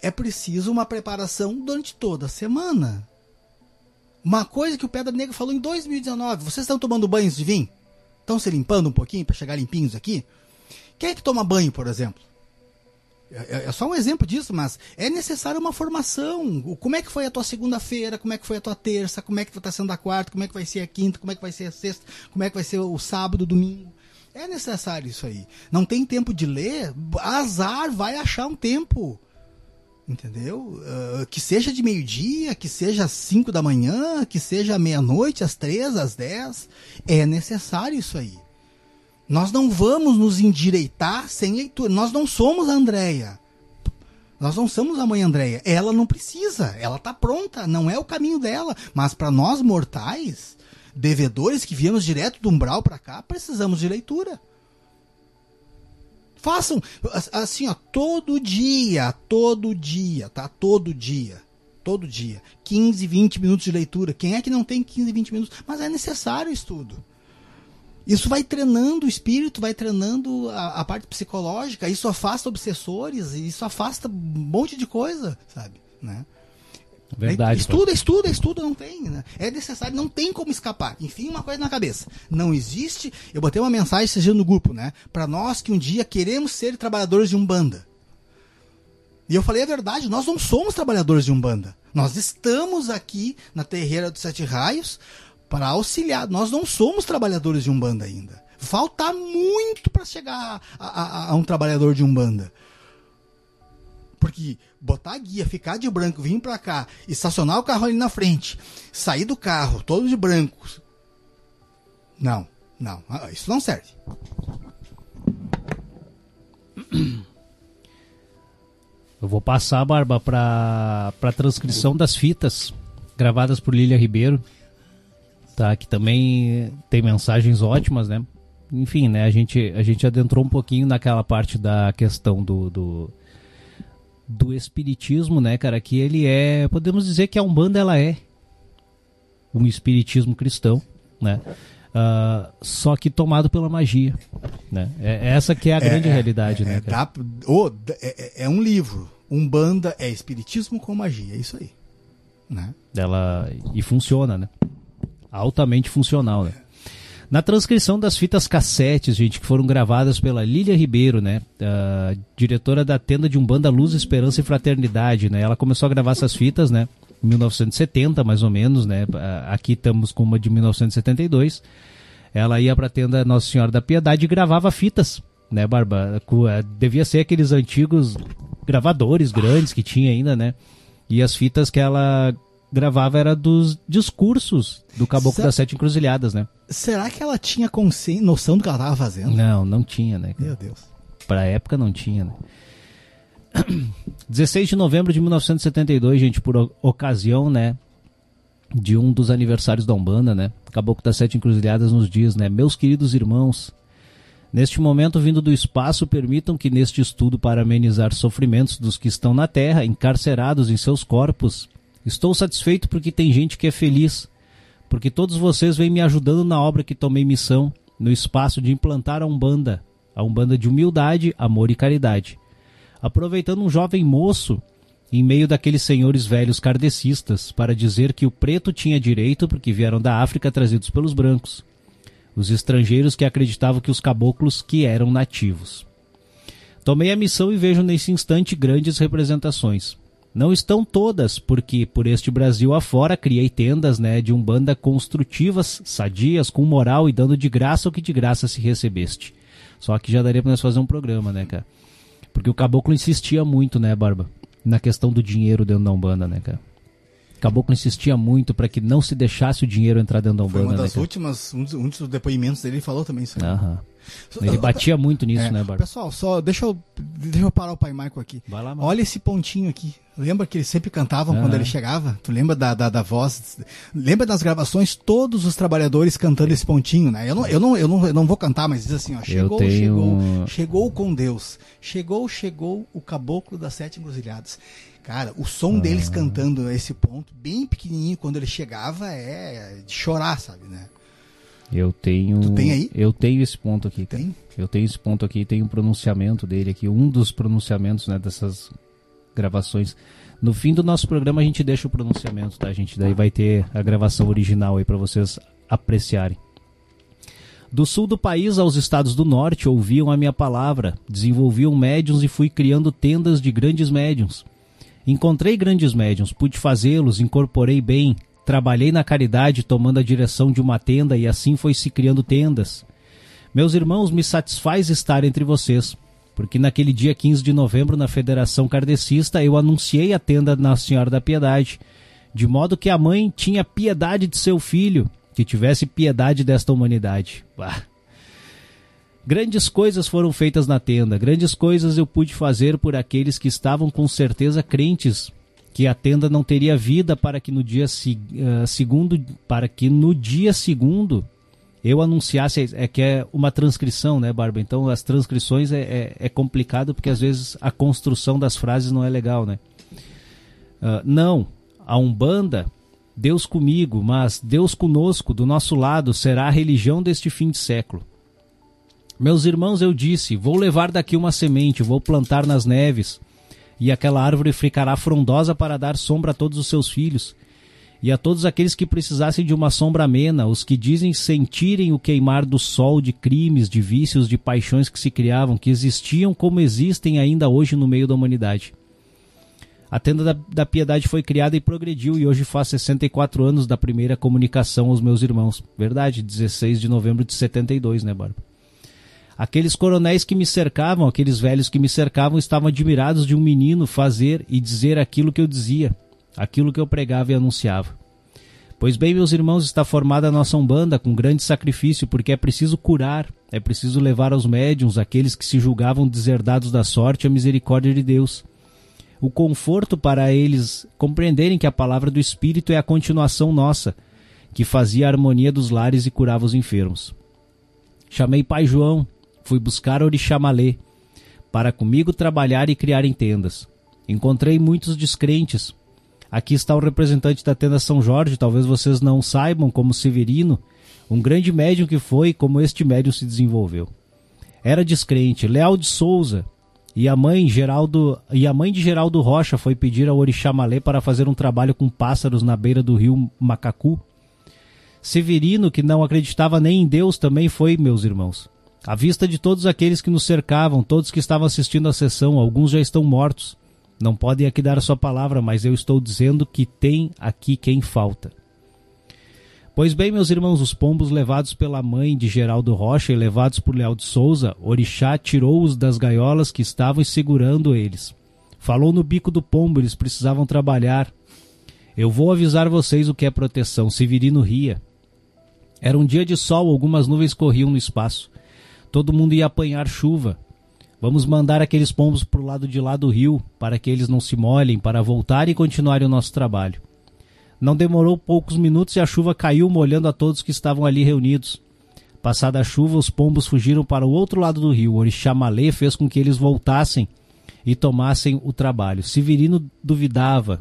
É preciso uma preparação durante toda a semana. Uma coisa que o Pedra Negra falou em 2019: vocês estão tomando banhos de vinho? Estão se limpando um pouquinho para chegar limpinhos aqui? Quem é que toma banho, por exemplo? É, é, é, só um exemplo disso, mas é necessário uma formação. Como é que foi a tua segunda-feira? Como é que foi a tua terça? Como é que tu tá sendo a quarta? Como é que vai ser a quinta? Como é que vai ser a sexta? Como é que vai ser o sábado, domingo? É necessário isso aí. Não tem tempo de ler? Azar, vai achar um tempo. Entendeu? Uh, que seja de meio-dia, que seja às 5 da manhã, que seja meia-noite, às três, às 10. É necessário isso aí. Nós não vamos nos endireitar sem leitura. Nós não somos a Andréia. Nós não somos a mãe Andréia. Ela não precisa. Ela está pronta. Não é o caminho dela. Mas para nós mortais, devedores que viemos direto do umbral para cá, precisamos de leitura. Façam assim, ó, todo dia, todo dia, tá? Todo dia. Todo dia. 15, 20 minutos de leitura. Quem é que não tem 15, 20 minutos? Mas é necessário estudo. Isso vai treinando o espírito, vai treinando a, a, parte psicológica, isso afasta obsessores, isso afasta um monte de coisa, sabe? Né?
Verdade.
Estuda, estuda, estuda, não tem. Né? É necessário, não tem como escapar. Enfim, uma coisa na cabeça. Não existe. Eu botei uma mensagem seja no grupo, né? Para nós que um dia queremos ser trabalhadores de Umbanda. E eu falei a verdade, nós não somos trabalhadores de Umbanda. Nós estamos aqui na Terreira dos Sete Raios para auxiliar. Nós não somos trabalhadores de Umbanda ainda. Falta muito para chegar a, a, a, um trabalhador de Umbanda. Porque botar a guia, ficar de branco, vir para cá, estacionar o carro ali na frente, sair do carro todo de branco. Não, não, ah, isso não serve.
Eu vou passar, Barba, para a transcrição das fitas gravadas por Lília Ribeiro, tá? Que também tem mensagens ótimas, né? Enfim, né? A gente, a gente adentrou um pouquinho naquela parte da questão do, do, do espiritismo, né, cara? Que ele é, podemos dizer que a Umbanda ela é um espiritismo cristão, né? Uh, só que tomado pela magia, né? É, essa que é a grande é, realidade,
é,
né?
Dá, oh, é, é, um livro, Umbanda é espiritismo com magia, é isso aí, né?
Ela e funciona, né? Altamente funcional, né? Na transcrição das fitas cassetes, gente, que foram gravadas pela Lília Ribeiro, né? Uh, diretora da tenda de Umbanda Luz, Esperança e Fraternidade, né? Ela começou a gravar essas fitas, né? 1970, mais ou menos, né? Aqui estamos com uma de 1972. Ela ia para a tenda Nossa Senhora da Piedade e gravava fitas, né, Barba? Devia ser aqueles antigos gravadores grandes que tinha ainda, né? E as fitas que ela gravava era dos discursos do Caboclo Será... das Sete Encruzilhadas, né?
Será que ela tinha consci... noção do que ela estava fazendo?
Não, não tinha, né?
Meu Deus.
Pra época não tinha, né? 16 de novembro de 1972, gente, por ocasião, né, de um dos aniversários da Umbanda, né? Caboclo das Sete Encruzilhadas nos diz, né? Meus queridos irmãos, neste momento vindo do espaço, permitam que neste estudo para amenizar sofrimentos dos que estão na Terra, encarcerados em seus corpos, estou satisfeito porque tem gente que é feliz, porque todos vocês vêm me ajudando na obra que tomei missão, no espaço de implantar a Umbanda, a Umbanda de humildade, amor e caridade aproveitando um jovem moço em meio daqueles senhores velhos kardecistas para dizer que o preto tinha direito porque vieram da África trazidos pelos brancos, os estrangeiros que acreditavam que os caboclos que eram nativos. Tomei a missão e vejo nesse instante grandes representações. Não estão todas, porque por este Brasil afora criei tendas né, de umbanda construtivas, sadias, com moral e dando de graça o que de graça se recebeste. Só que já daria para nós fazer um programa, né, cara? Porque o caboclo insistia muito, né, Barba? Na questão do dinheiro dentro da Umbanda, né, cara? Caboclo insistia muito para que não se deixasse o dinheiro entrar dentro da Umbanda. Foi
uma das né, últimas, um dos, um dos, depoimentos dele falou também isso.
Aham. Ele batia muito nisso, é, né, Barba?
Pessoal, só deixa eu, deixa eu parar o pai Michael aqui.
Vai lá,
Olha esse pontinho aqui. Lembra que eles sempre cantavam uhum. quando ele chegava? Tu lembra da, da, da, voz? Lembra das gravações? Todos os trabalhadores cantando esse pontinho, né? Eu não, eu não, eu não, eu não vou cantar, mas diz assim, ó. Chegou, tenho... chegou, chegou com Deus. Chegou, chegou o caboclo das sete encruzilhadas. Cara, o som deles cantando esse ponto, bem pequenininho, quando ele chegava, é de chorar, sabe, né?
Eu tenho.
Tu tem aí?
Eu tenho esse ponto aqui.
Tem?
Eu tenho esse ponto aqui, tem um pronunciamento dele aqui, um dos pronunciamentos, né, dessas gravações. No fim do nosso programa a gente deixa o pronunciamento, tá? Gente daí vai ter a gravação original aí para vocês apreciarem. Do sul do país aos estados do norte ouviam a minha palavra, desenvolviam médiums e fui criando tendas de grandes médiums. Encontrei grandes médiums, pude fazê-los, incorporei bem, Trabalhei na caridade tomando a direção de uma tenda e assim foi se criando tendas. Meus irmãos, me satisfaz estar entre vocês, porque naquele dia 15 de novembro na Federação Kardecista eu anunciei a tenda na Senhora da Piedade, de modo que a mãe tinha piedade de seu filho, que tivesse piedade desta humanidade. Bah. Grandes coisas foram feitas na tenda, grandes coisas eu pude fazer por aqueles que estavam com certeza crentes que a tenda não teria vida para que no dia uh, segundo para que no dia segundo eu anunciasse é que é uma transcrição, né, Barba? Então as transcrições é, é, é complicado porque às vezes a construção das frases não é legal, né? Uh, não, a umbanda Deus comigo, mas Deus conosco, do nosso lado, será a religião deste fim de século. Meus irmãos, eu disse: vou levar daqui uma semente, vou plantar nas neves, e aquela árvore ficará frondosa para dar sombra a todos os seus filhos. E a todos aqueles que precisassem de uma sombra amena, os que dizem sentirem o queimar do sol de crimes, de vícios, de paixões que se criavam, que existiam como existem ainda hoje no meio da humanidade. A tenda da, da, piedade foi criada e progrediu e hoje faz 64 anos da primeira comunicação aos meus irmãos. Verdade, 16 de novembro de 72, né, Barba? Aqueles coronéis que me cercavam, aqueles velhos que me cercavam, estavam admirados de um menino fazer e dizer aquilo que eu dizia, aquilo que eu pregava e anunciava. Pois bem, meus irmãos, está formada a nossa Umbanda com grande sacrifício, porque é preciso curar, é preciso levar aos médiums, aqueles que se julgavam deserdados da sorte, a misericórdia de Deus o conforto para eles compreenderem que a palavra do Espírito é a continuação nossa, que fazia a harmonia dos lares e curava os enfermos. Chamei Pai João, fui buscar Orixamalê, para comigo trabalhar e criar em tendas. Encontrei muitos descrentes. Aqui está o representante da tenda São Jorge, talvez vocês não saibam, como Severino, um grande médium que foi, como este médium se desenvolveu. Era descrente. Leal de Souza, e a mãe Geraldo e a mãe de Geraldo Rocha foi pedir ao Orixá Malê para fazer um trabalho com pássaros na beira do rio Macacu. Severino, que não acreditava nem em Deus, também foi, meus irmãos. À vista de todos aqueles que nos cercavam, todos que estavam assistindo à sessão, alguns já estão mortos. Não podem aqui dar a sua palavra, mas eu estou dizendo que tem aqui quem falta. Pois bem, meus irmãos, os pombos levados pela mãe de Geraldo Rocha e levados por Leal de Souza, Orixá tirou-os das gaiolas que estavam segurando eles. Falou no bico do pombo, eles precisavam trabalhar. Eu vou avisar vocês o que é proteção. Severino ria. Era um dia de sol, algumas nuvens corriam no espaço. Todo mundo ia apanhar chuva. Vamos mandar aqueles pombos para o lado de lá do rio, para que eles não se molhem, para voltar e continuarem o nosso trabalho. Não demorou poucos minutos e a chuva caiu, molhando a todos que estavam ali reunidos. Passada a chuva, os pombos fugiram para o outro lado do rio. O orixá Malê fez com que eles voltassem e tomassem o trabalho. Severino duvidava.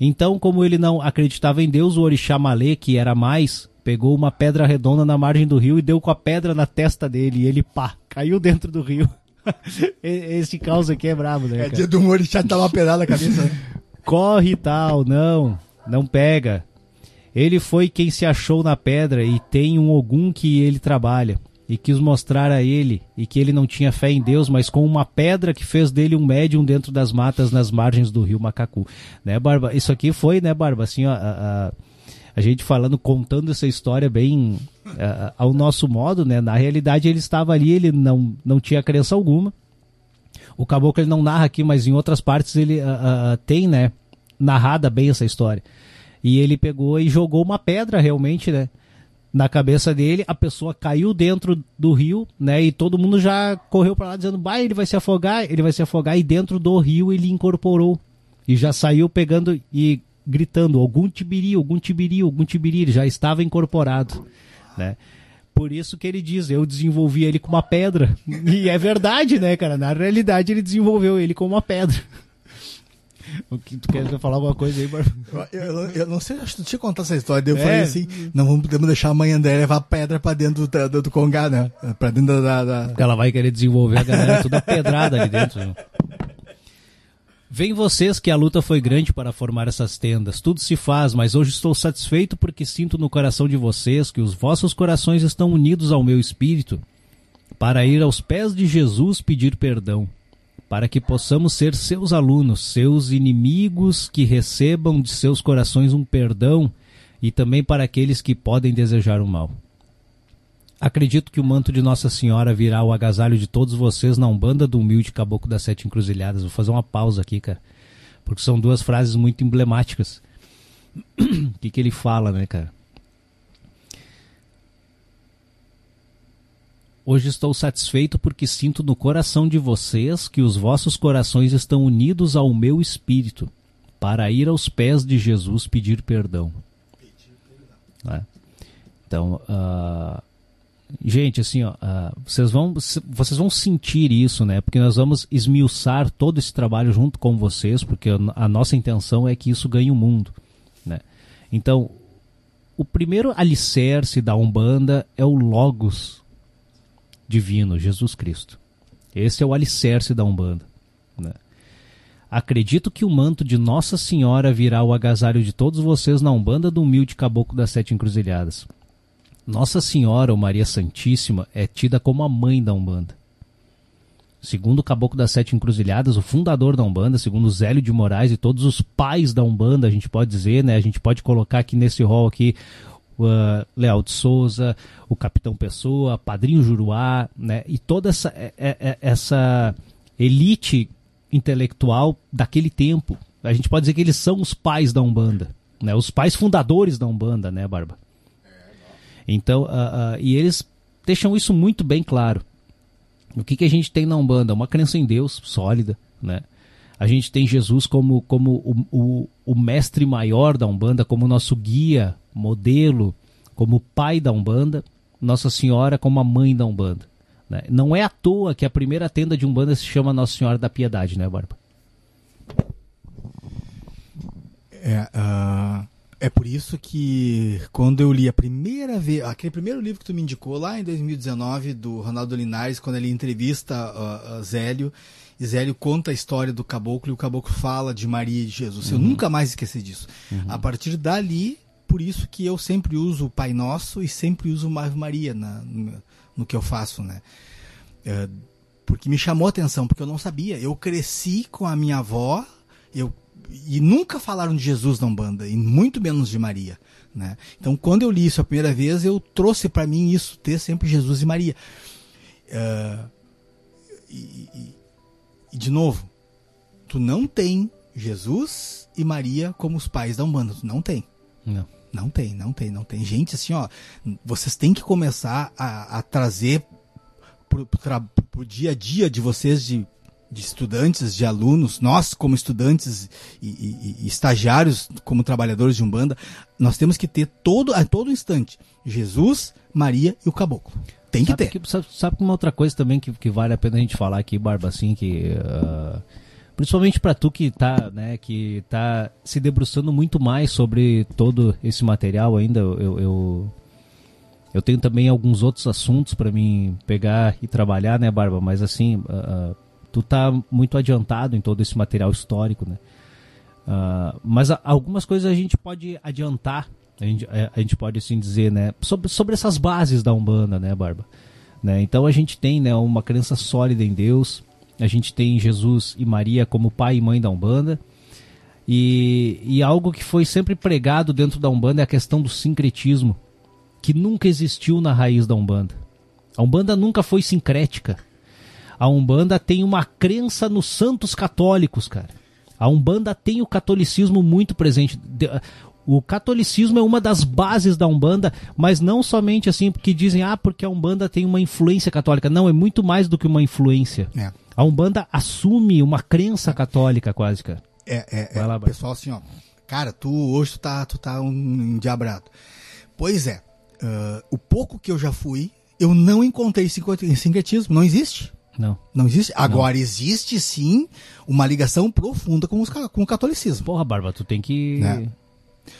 Então, como ele não acreditava em Deus, o orixá Malê, que era mais, pegou uma pedra redonda na margem do rio e deu com a pedra na testa dele. E ele, pá, caiu dentro do rio. Esse caos aqui é brabo, né?
É dia do orixá dar uma pedada na cabeça.
Corre e tal, não não pega. Ele foi quem se achou na pedra e tem um Ogum que ele trabalha. E quis mostrar a ele e que ele não tinha fé em Deus, mas com uma pedra que fez dele um médium dentro das matas nas margens do rio Macacu. Né, Barba? Isso aqui foi, né, Barba? Assim, ó, a, a, gente falando, contando essa história bem a, ao nosso modo, né? Na realidade, ele estava ali, ele não, não tinha crença alguma. O caboclo ele não narra aqui, mas em outras partes ele tem, né? Narrada bem essa história. E ele pegou e jogou uma pedra realmente, né? Na cabeça dele, a pessoa caiu dentro do rio, né? E todo mundo já correu para lá dizendo: "Bah, ele vai se afogar, ele vai se afogar". E dentro do rio ele incorporou e já saiu pegando e gritando: "Algum tibiri, algum tibiri, algum tibiri". Ele já estava incorporado, né? Por isso que ele diz, eu desenvolvi ele com uma pedra. E é verdade, né, cara? Na realidade, ele desenvolveu ele com uma pedra. O que tu quer falar alguma coisa aí, Barba?
Eu, eu, eu, não sei, acho que tu tinha contado essa história. Eu é. falei assim: não vamos, podemos deixar a mãe André levar pedra pra dentro do, do, do Congá, né? Pra dentro da, da.
Ela vai querer desenvolver a galera toda pedrada ali dentro. Vem vocês que a luta foi grande para formar essas tendas. Tudo se faz, mas hoje estou satisfeito porque sinto no coração de vocês que os vossos corações estão unidos ao meu espírito para ir aos pés de Jesus pedir perdão para que possamos ser seus alunos, seus inimigos que recebam de seus corações um perdão e também para aqueles que podem desejar o mal. Acredito que o manto de Nossa Senhora virá o agasalho de todos vocês na Umbanda do Humilde Caboclo das Sete Encruzilhadas. Vou fazer uma pausa aqui, cara, porque são duas frases muito emblemáticas. O que, que ele fala, né, cara? Hoje estou satisfeito porque sinto no coração de vocês que os vossos corações estão unidos ao meu espírito para ir aos pés de Jesus pedir perdão. É. Então, uh, gente, assim, ó, uh, vocês, vão, vocês vão sentir isso, né? Porque nós vamos esmiuçar todo esse trabalho junto com vocês, porque a nossa intenção é que isso ganhe o mundo, né? Então, o primeiro alicerce da Umbanda é o Logos, divino, Jesus Cristo. Esse é o alicerce da Umbanda. Né? Acredito que o manto de Nossa Senhora virá o agasalho de todos vocês na Umbanda do humilde caboclo das Sete Encruzilhadas. Nossa Senhora, ou Maria Santíssima, é tida como a mãe da Umbanda. segundo o Caboclo das Sete Encruzilhadas, o fundador da Umbanda, segundo Zélio de Moraes e todos os pais da Umbanda, a gente pode dizer, né? A gente pode colocar aqui nesse rol aqui uh, Leal de Souza, o Capitão Pessoa, Padrinho Juruá, né? E toda essa, é, é, essa elite intelectual daquele tempo. A gente pode dizer que eles são os pais da Umbanda, né? Os pais fundadores da Umbanda, né, Barba? Então, uh, uh, e eles deixam isso muito bem claro. O que, que a gente tem na Umbanda? Uma crença em Deus sólida, né? A gente tem Jesus como, como o, o, o mestre maior da Umbanda, como nosso guia, modelo, como pai da Umbanda, Nossa Senhora como a mãe da Umbanda. Né? Não é à toa que a primeira tenda de Umbanda se chama Nossa Senhora da Piedade, né, Barba?
É, uh, é por isso que quando eu li a primeira vez, aquele primeiro livro que tu me indicou lá em 2019 do Ronaldo Linares, quando ele entrevista uh, uh, Zélio, e Zélio conta a história do caboclo e o caboclo fala de Maria e de Jesus. Uhum. Eu nunca mais esqueci disso. Uhum. A partir dali, por isso que eu sempre uso o Pai Nosso e sempre uso Ave Maria na, no, no, que eu faço, né? É, porque me chamou a atenção, porque eu não sabia. Eu cresci com a minha avó, eu e nunca falaram de Jesus na Umbanda, e muito menos de Maria. Né? Então, quando eu li isso a primeira vez, eu trouxe para mim isso, ter sempre Jesus e Maria. Uh, e, e, e, de novo, tu não tem Jesus e Maria como os pais da Umbanda. Tu não tem.
Não.
Não tem, não tem, não tem. Gente, assim, ó, vocês têm que começar a, a trazer pro, pro, pro dia a dia de vocês de de estudantes, de alunos, nós como estudantes e, e, e, estagiários, como trabalhadores de Umbanda, nós temos que ter todo, a todo instante Jesus, Maria e o Caboclo. Tem que
sabe
ter.
Que, sabe, sabe uma outra coisa também que, que vale a pena a gente falar aqui, Barba, assim, que... Uh, principalmente para tu que tá, né, que tá se debruçando muito mais sobre todo esse material ainda, eu, eu, eu tenho também alguns outros assuntos para mim pegar e trabalhar, né, Barba, mas assim... Uh, tu tá muito adiantado em todo esse material histórico, né? Uh, mas a, algumas coisas a gente pode adiantar, a gente, a, é, a gente pode assim dizer, né? Sobre, sobre essas bases da Umbanda, né, Barba? Né? Então a gente tem né, uma crença sólida em Deus, a gente tem Jesus e Maria como pai e mãe da Umbanda, e, e algo que foi sempre pregado dentro da Umbanda é a questão do sincretismo, que nunca existiu na raiz da Umbanda. A Umbanda nunca foi sincrética a Umbanda tem uma crença nos santos católicos, cara. A Umbanda tem o catolicismo muito presente. O catolicismo é uma das bases da Umbanda, mas não somente assim, porque dizem, ah, porque a Umbanda tem uma influência católica. Não, é muito mais do que uma influência. É. A Umbanda assume uma crença católica quase, cara.
É, é, é. Lá, pessoal, assim, ó. Cara, tu hoje tu tá, tu tá um endiabrado. Pois é. Uh, o pouco que eu já fui, eu não encontrei sincretismo. Não existe.
Não.
Não existe? Agora não. existe sim uma ligação profunda com, os, com o catolicismo.
Porra, Barba, tu tem que. Né?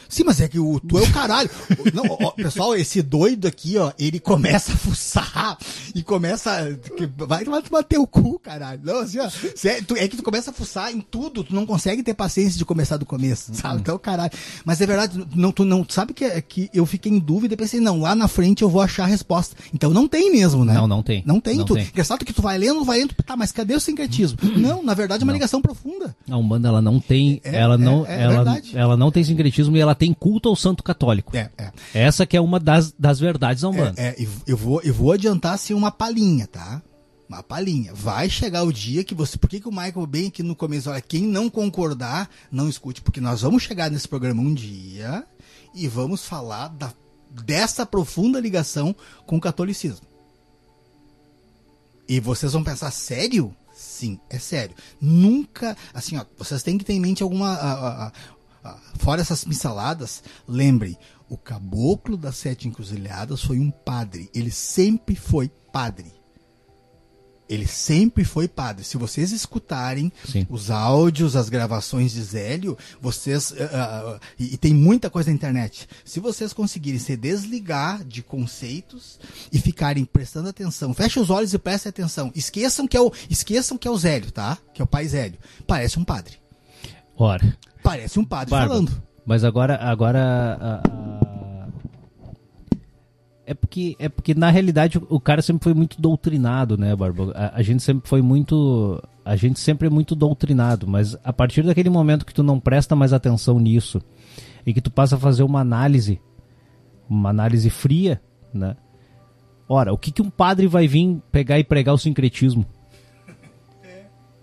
Sim, mas é que o, tu é o caralho. Não, ó, pessoal, esse doido aqui, ó, ele começa a fuçar e começa. Vai, vai bater o cu, caralho. Não, assim, ó, é, tu, é, que tu começa a fuçar em tudo, tu não consegue ter paciência de começar do começo, sabe? Uhum. Então, caralho. Mas é verdade, não, tu não sabe que, é, que eu fiquei em dúvida e pensei, não, lá na frente eu vou achar a resposta. Então não tem mesmo, né?
Não, não tem.
Não tem. Não tu, tem. Engraçado que tu vai lendo, vai lendo, tá, mas cadê o sincretismo? não, na verdade é uma não. ligação profunda.
A Umbanda, ela não tem. É, ela, não, é, é ela, ela não tem sincretismo e ela tem culto ao santo católico.
É, é.
Essa que é uma das, das verdades da Umbanda.
É, é, eu, vou, eu vou adiantar assim uma palhinha, tá? Uma palhinha. Vai chegar o dia que você. Por que, que o Michael, bem aqui no começo, olha, quem não concordar, não escute, porque nós vamos chegar nesse programa um dia e vamos falar da, dessa profunda ligação com o catolicismo. E vocês vão pensar, sério? Sim, é sério. Nunca, assim, ó, vocês têm que ter em mente alguma, a, a, fora essas pinceladas, lembrem, o caboclo das sete encruzilhadas foi um padre. Ele sempre foi padre. Ele sempre foi padre. Se vocês escutarem Sim. os áudios, as gravações de Zélio, vocês. Uh, uh, e, e, tem muita coisa na internet. Se vocês conseguirem se desligar de conceitos e ficarem prestando atenção, feche os olhos e prestem atenção. Esqueçam que é o, esqueçam que é o Zélio, tá? Que é o pai Zélio. Parece um padre.
Ora.
Parece um padre falando.
Mas agora. agora É porque, é porque na realidade o cara sempre foi muito doutrinado, né, Barba? A, a, gente sempre foi muito. A gente sempre é muito doutrinado, mas a partir daquele momento que tu não presta mais atenção nisso e que tu passa a fazer uma análise, uma análise fria, né? Ora, o que, que um padre vai vir pegar e pregar o sincretismo?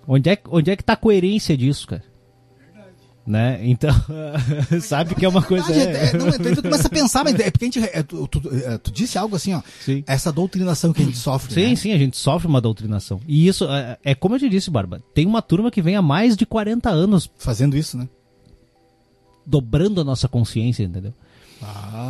Onde é, onde é que tá a coerência disso, cara? Né? Então, sabe que é uma coisa.
É, é, não, tu começa a pensar, mas é porque a gente. É, tu, tu, é, tu, disse algo assim, ó.
Sim.
Essa doutrinação que a gente sofre.
Sim,
né?
sim, a gente sofre uma doutrinação. E isso, é, é, como eu te disse, Barba, tem uma turma que vem há mais de 40 anos.
Fazendo isso, né?
Dobrando a nossa consciência, entendeu?
Ah,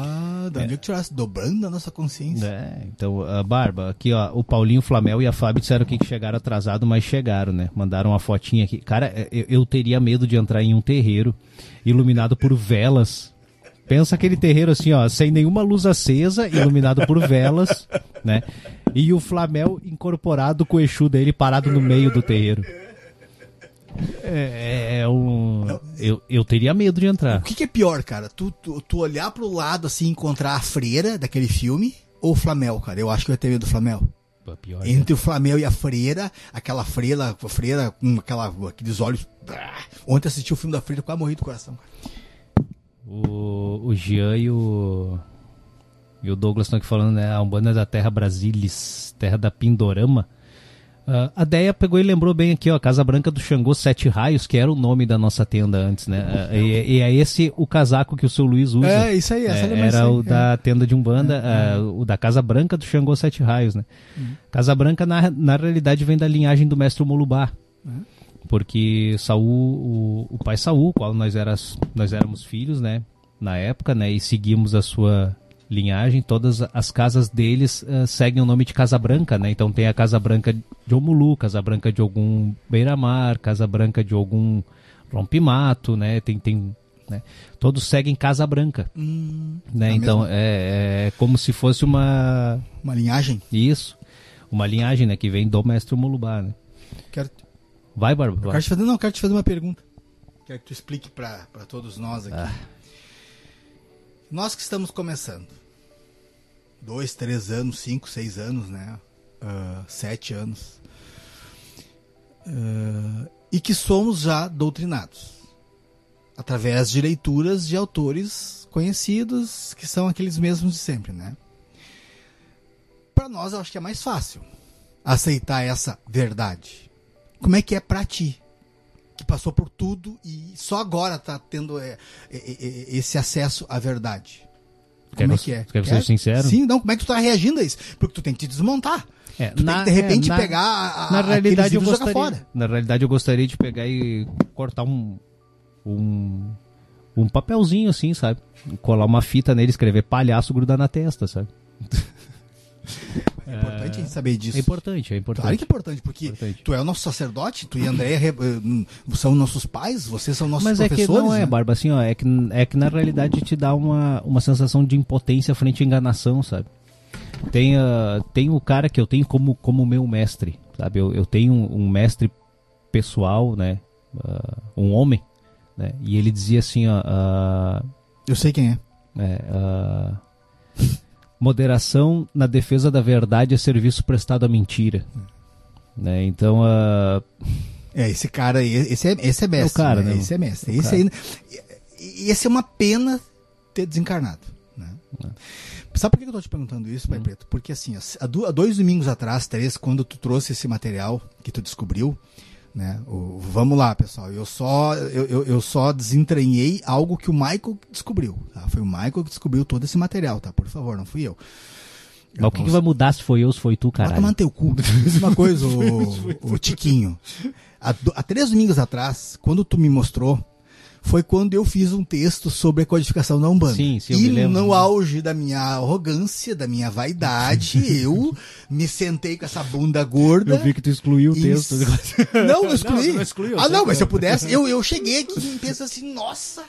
onde é. tirasse? Dobrando a nossa consciência.
É, então, a Barba, aqui ó, o Paulinho Flamel e a Fábio disseram que chegaram atrasado, mas chegaram, né? Mandaram uma fotinha aqui. Cara, é, eu, eu teria medo de entrar em um terreiro iluminado por velas. Pensa aquele terreiro assim, ó, sem nenhuma luz acesa, iluminado por velas, né? E o Flamel incorporado com o Exu dele parado no meio do terreiro. É, é um. Eu, eu teria medo de entrar.
O que, que é pior, cara? Tu, tu, tu, olhar pro lado assim encontrar a freira daquele filme ou o Flamel, cara? Eu acho que eu ia ter medo do Flamel.
Pior,
Entre né? o Flamel e a freira, aquela freira, a freira com aquela, aqueles olhos. Ontem assisti o filme da freira, quase morri do coração, cara.
O, o Jean e o. E o Douglas estão aqui falando, né? A Umbanda da Terra Brasilis, Terra da Pindorama. Uh, a Deia pegou e lembrou bem aqui, ó, Casa Branca do Xangô Sete Raios, que era o nome da nossa tenda antes, né? Uh, e, e, é esse o casaco que o seu Luiz usa.
É, isso aí, essa
é, Era o da tenda de Umbanda, é, uh, o da Casa Branca do Xangô Sete Raios, né? Uhum. Casa Branca, na, na realidade, vem da linhagem do mestre Molubá. Uhum. Porque Saul, o, o pai Saul, qual nós, eras, nós éramos filhos, né? Na época, né? E seguimos a sua linhagem, todas as casas deles uh, seguem o nome de Casa Branca, né? Então tem a Casa Branca de Omulu, Casa Branca de algum Beira-Mar, Casa Branca de algum Rompimato, né? Tem, tem, né? Todos seguem Casa Branca, hum, né? É então é, é, como se fosse uma
uma linhagem.
Isso, uma linhagem, né? Que vem do Mestre Molubá, né?
Quero...
Vai, Barba.
Quero te fazer, não, quero te fazer uma pergunta. Quero que tu explique para todos nós aqui. Ah. Nós que estamos começando, dois, três anos, cinco, seis anos, né? Uh, sete anos. Uh, e que somos já doutrinados através de leituras de autores conhecidos que são aqueles mesmos de sempre, né? Para nós, eu acho que é mais fácil aceitar essa verdade. Como é que é para ti? que passou por tudo e só agora está tendo é, é, é, esse acesso à verdade.
Como quer é que é? Quer, ser sincero?
Sim, não, como é que tu está reagindo a isso? Porque tu tem que te desmontar.
É,
tu
na,
tem que, de repente,
é, na,
pegar a,
na realidade eu gostaria, fora. Na realidade, eu gostaria de pegar e cortar um, um, um papelzinho assim, sabe? Colar uma fita nele, escrever palhaço, grudar na testa, sabe?
É importante a gente saber disso.
É importante, é importante.
Claro que é importante, porque importante. tu é o nosso sacerdote, tu e André eh, são nossos pais, vocês são nossos
Mas
professores.
Mas é que não é,
né?
Barba, assim, ó, é que, é que na realidade te dá uma, uma sensação de impotência frente à enganação, sabe? Tem, uh, tem o cara que eu tenho como, como meu mestre, sabe? Eu, eu tenho um, um mestre pessoal, né? Uh, um homem, né? E ele dizia assim, ó... Uh,
eu sei quem é.
É, moderação na defesa da verdade é serviço prestado à mentira. Né? Então, uh...
é esse cara aí, esse é, esse é mestre. É cara, né? Esse é mestre. É esse, aí, esse é uma pena ter desencarnado. Né? É. Sabe por que eu estou te perguntando isso, Pai hum. Preto? Porque assim, há dois domingos atrás, três, quando tu trouxe esse material que tu descobriu, né? O, vamos lá, pessoal. Eu só, eu, eu, eu, só desentranhei algo que o Michael descobriu. Tá? Foi o Michael que descobriu todo esse material, tá? Por favor, não fui eu.
Mas o que, que, vai mudar se foi eu ou se foi tu, cara?
Bota manter o cu. Mesma coisa, o, o Tiquinho. Há, há três domingos atrás, quando tu me mostrou foi quando eu fiz um texto sobre a codificação da Umbanda.
Sim, sim,
e no auge da minha arrogância, da minha vaidade, eu me sentei com essa bunda gorda.
Eu vi que tu excluiu o texto.
Não, eu excluí. Não, não excluiu, ah, não, mas se eu pudesse, eu, eu cheguei aqui e pensei assim, nossa,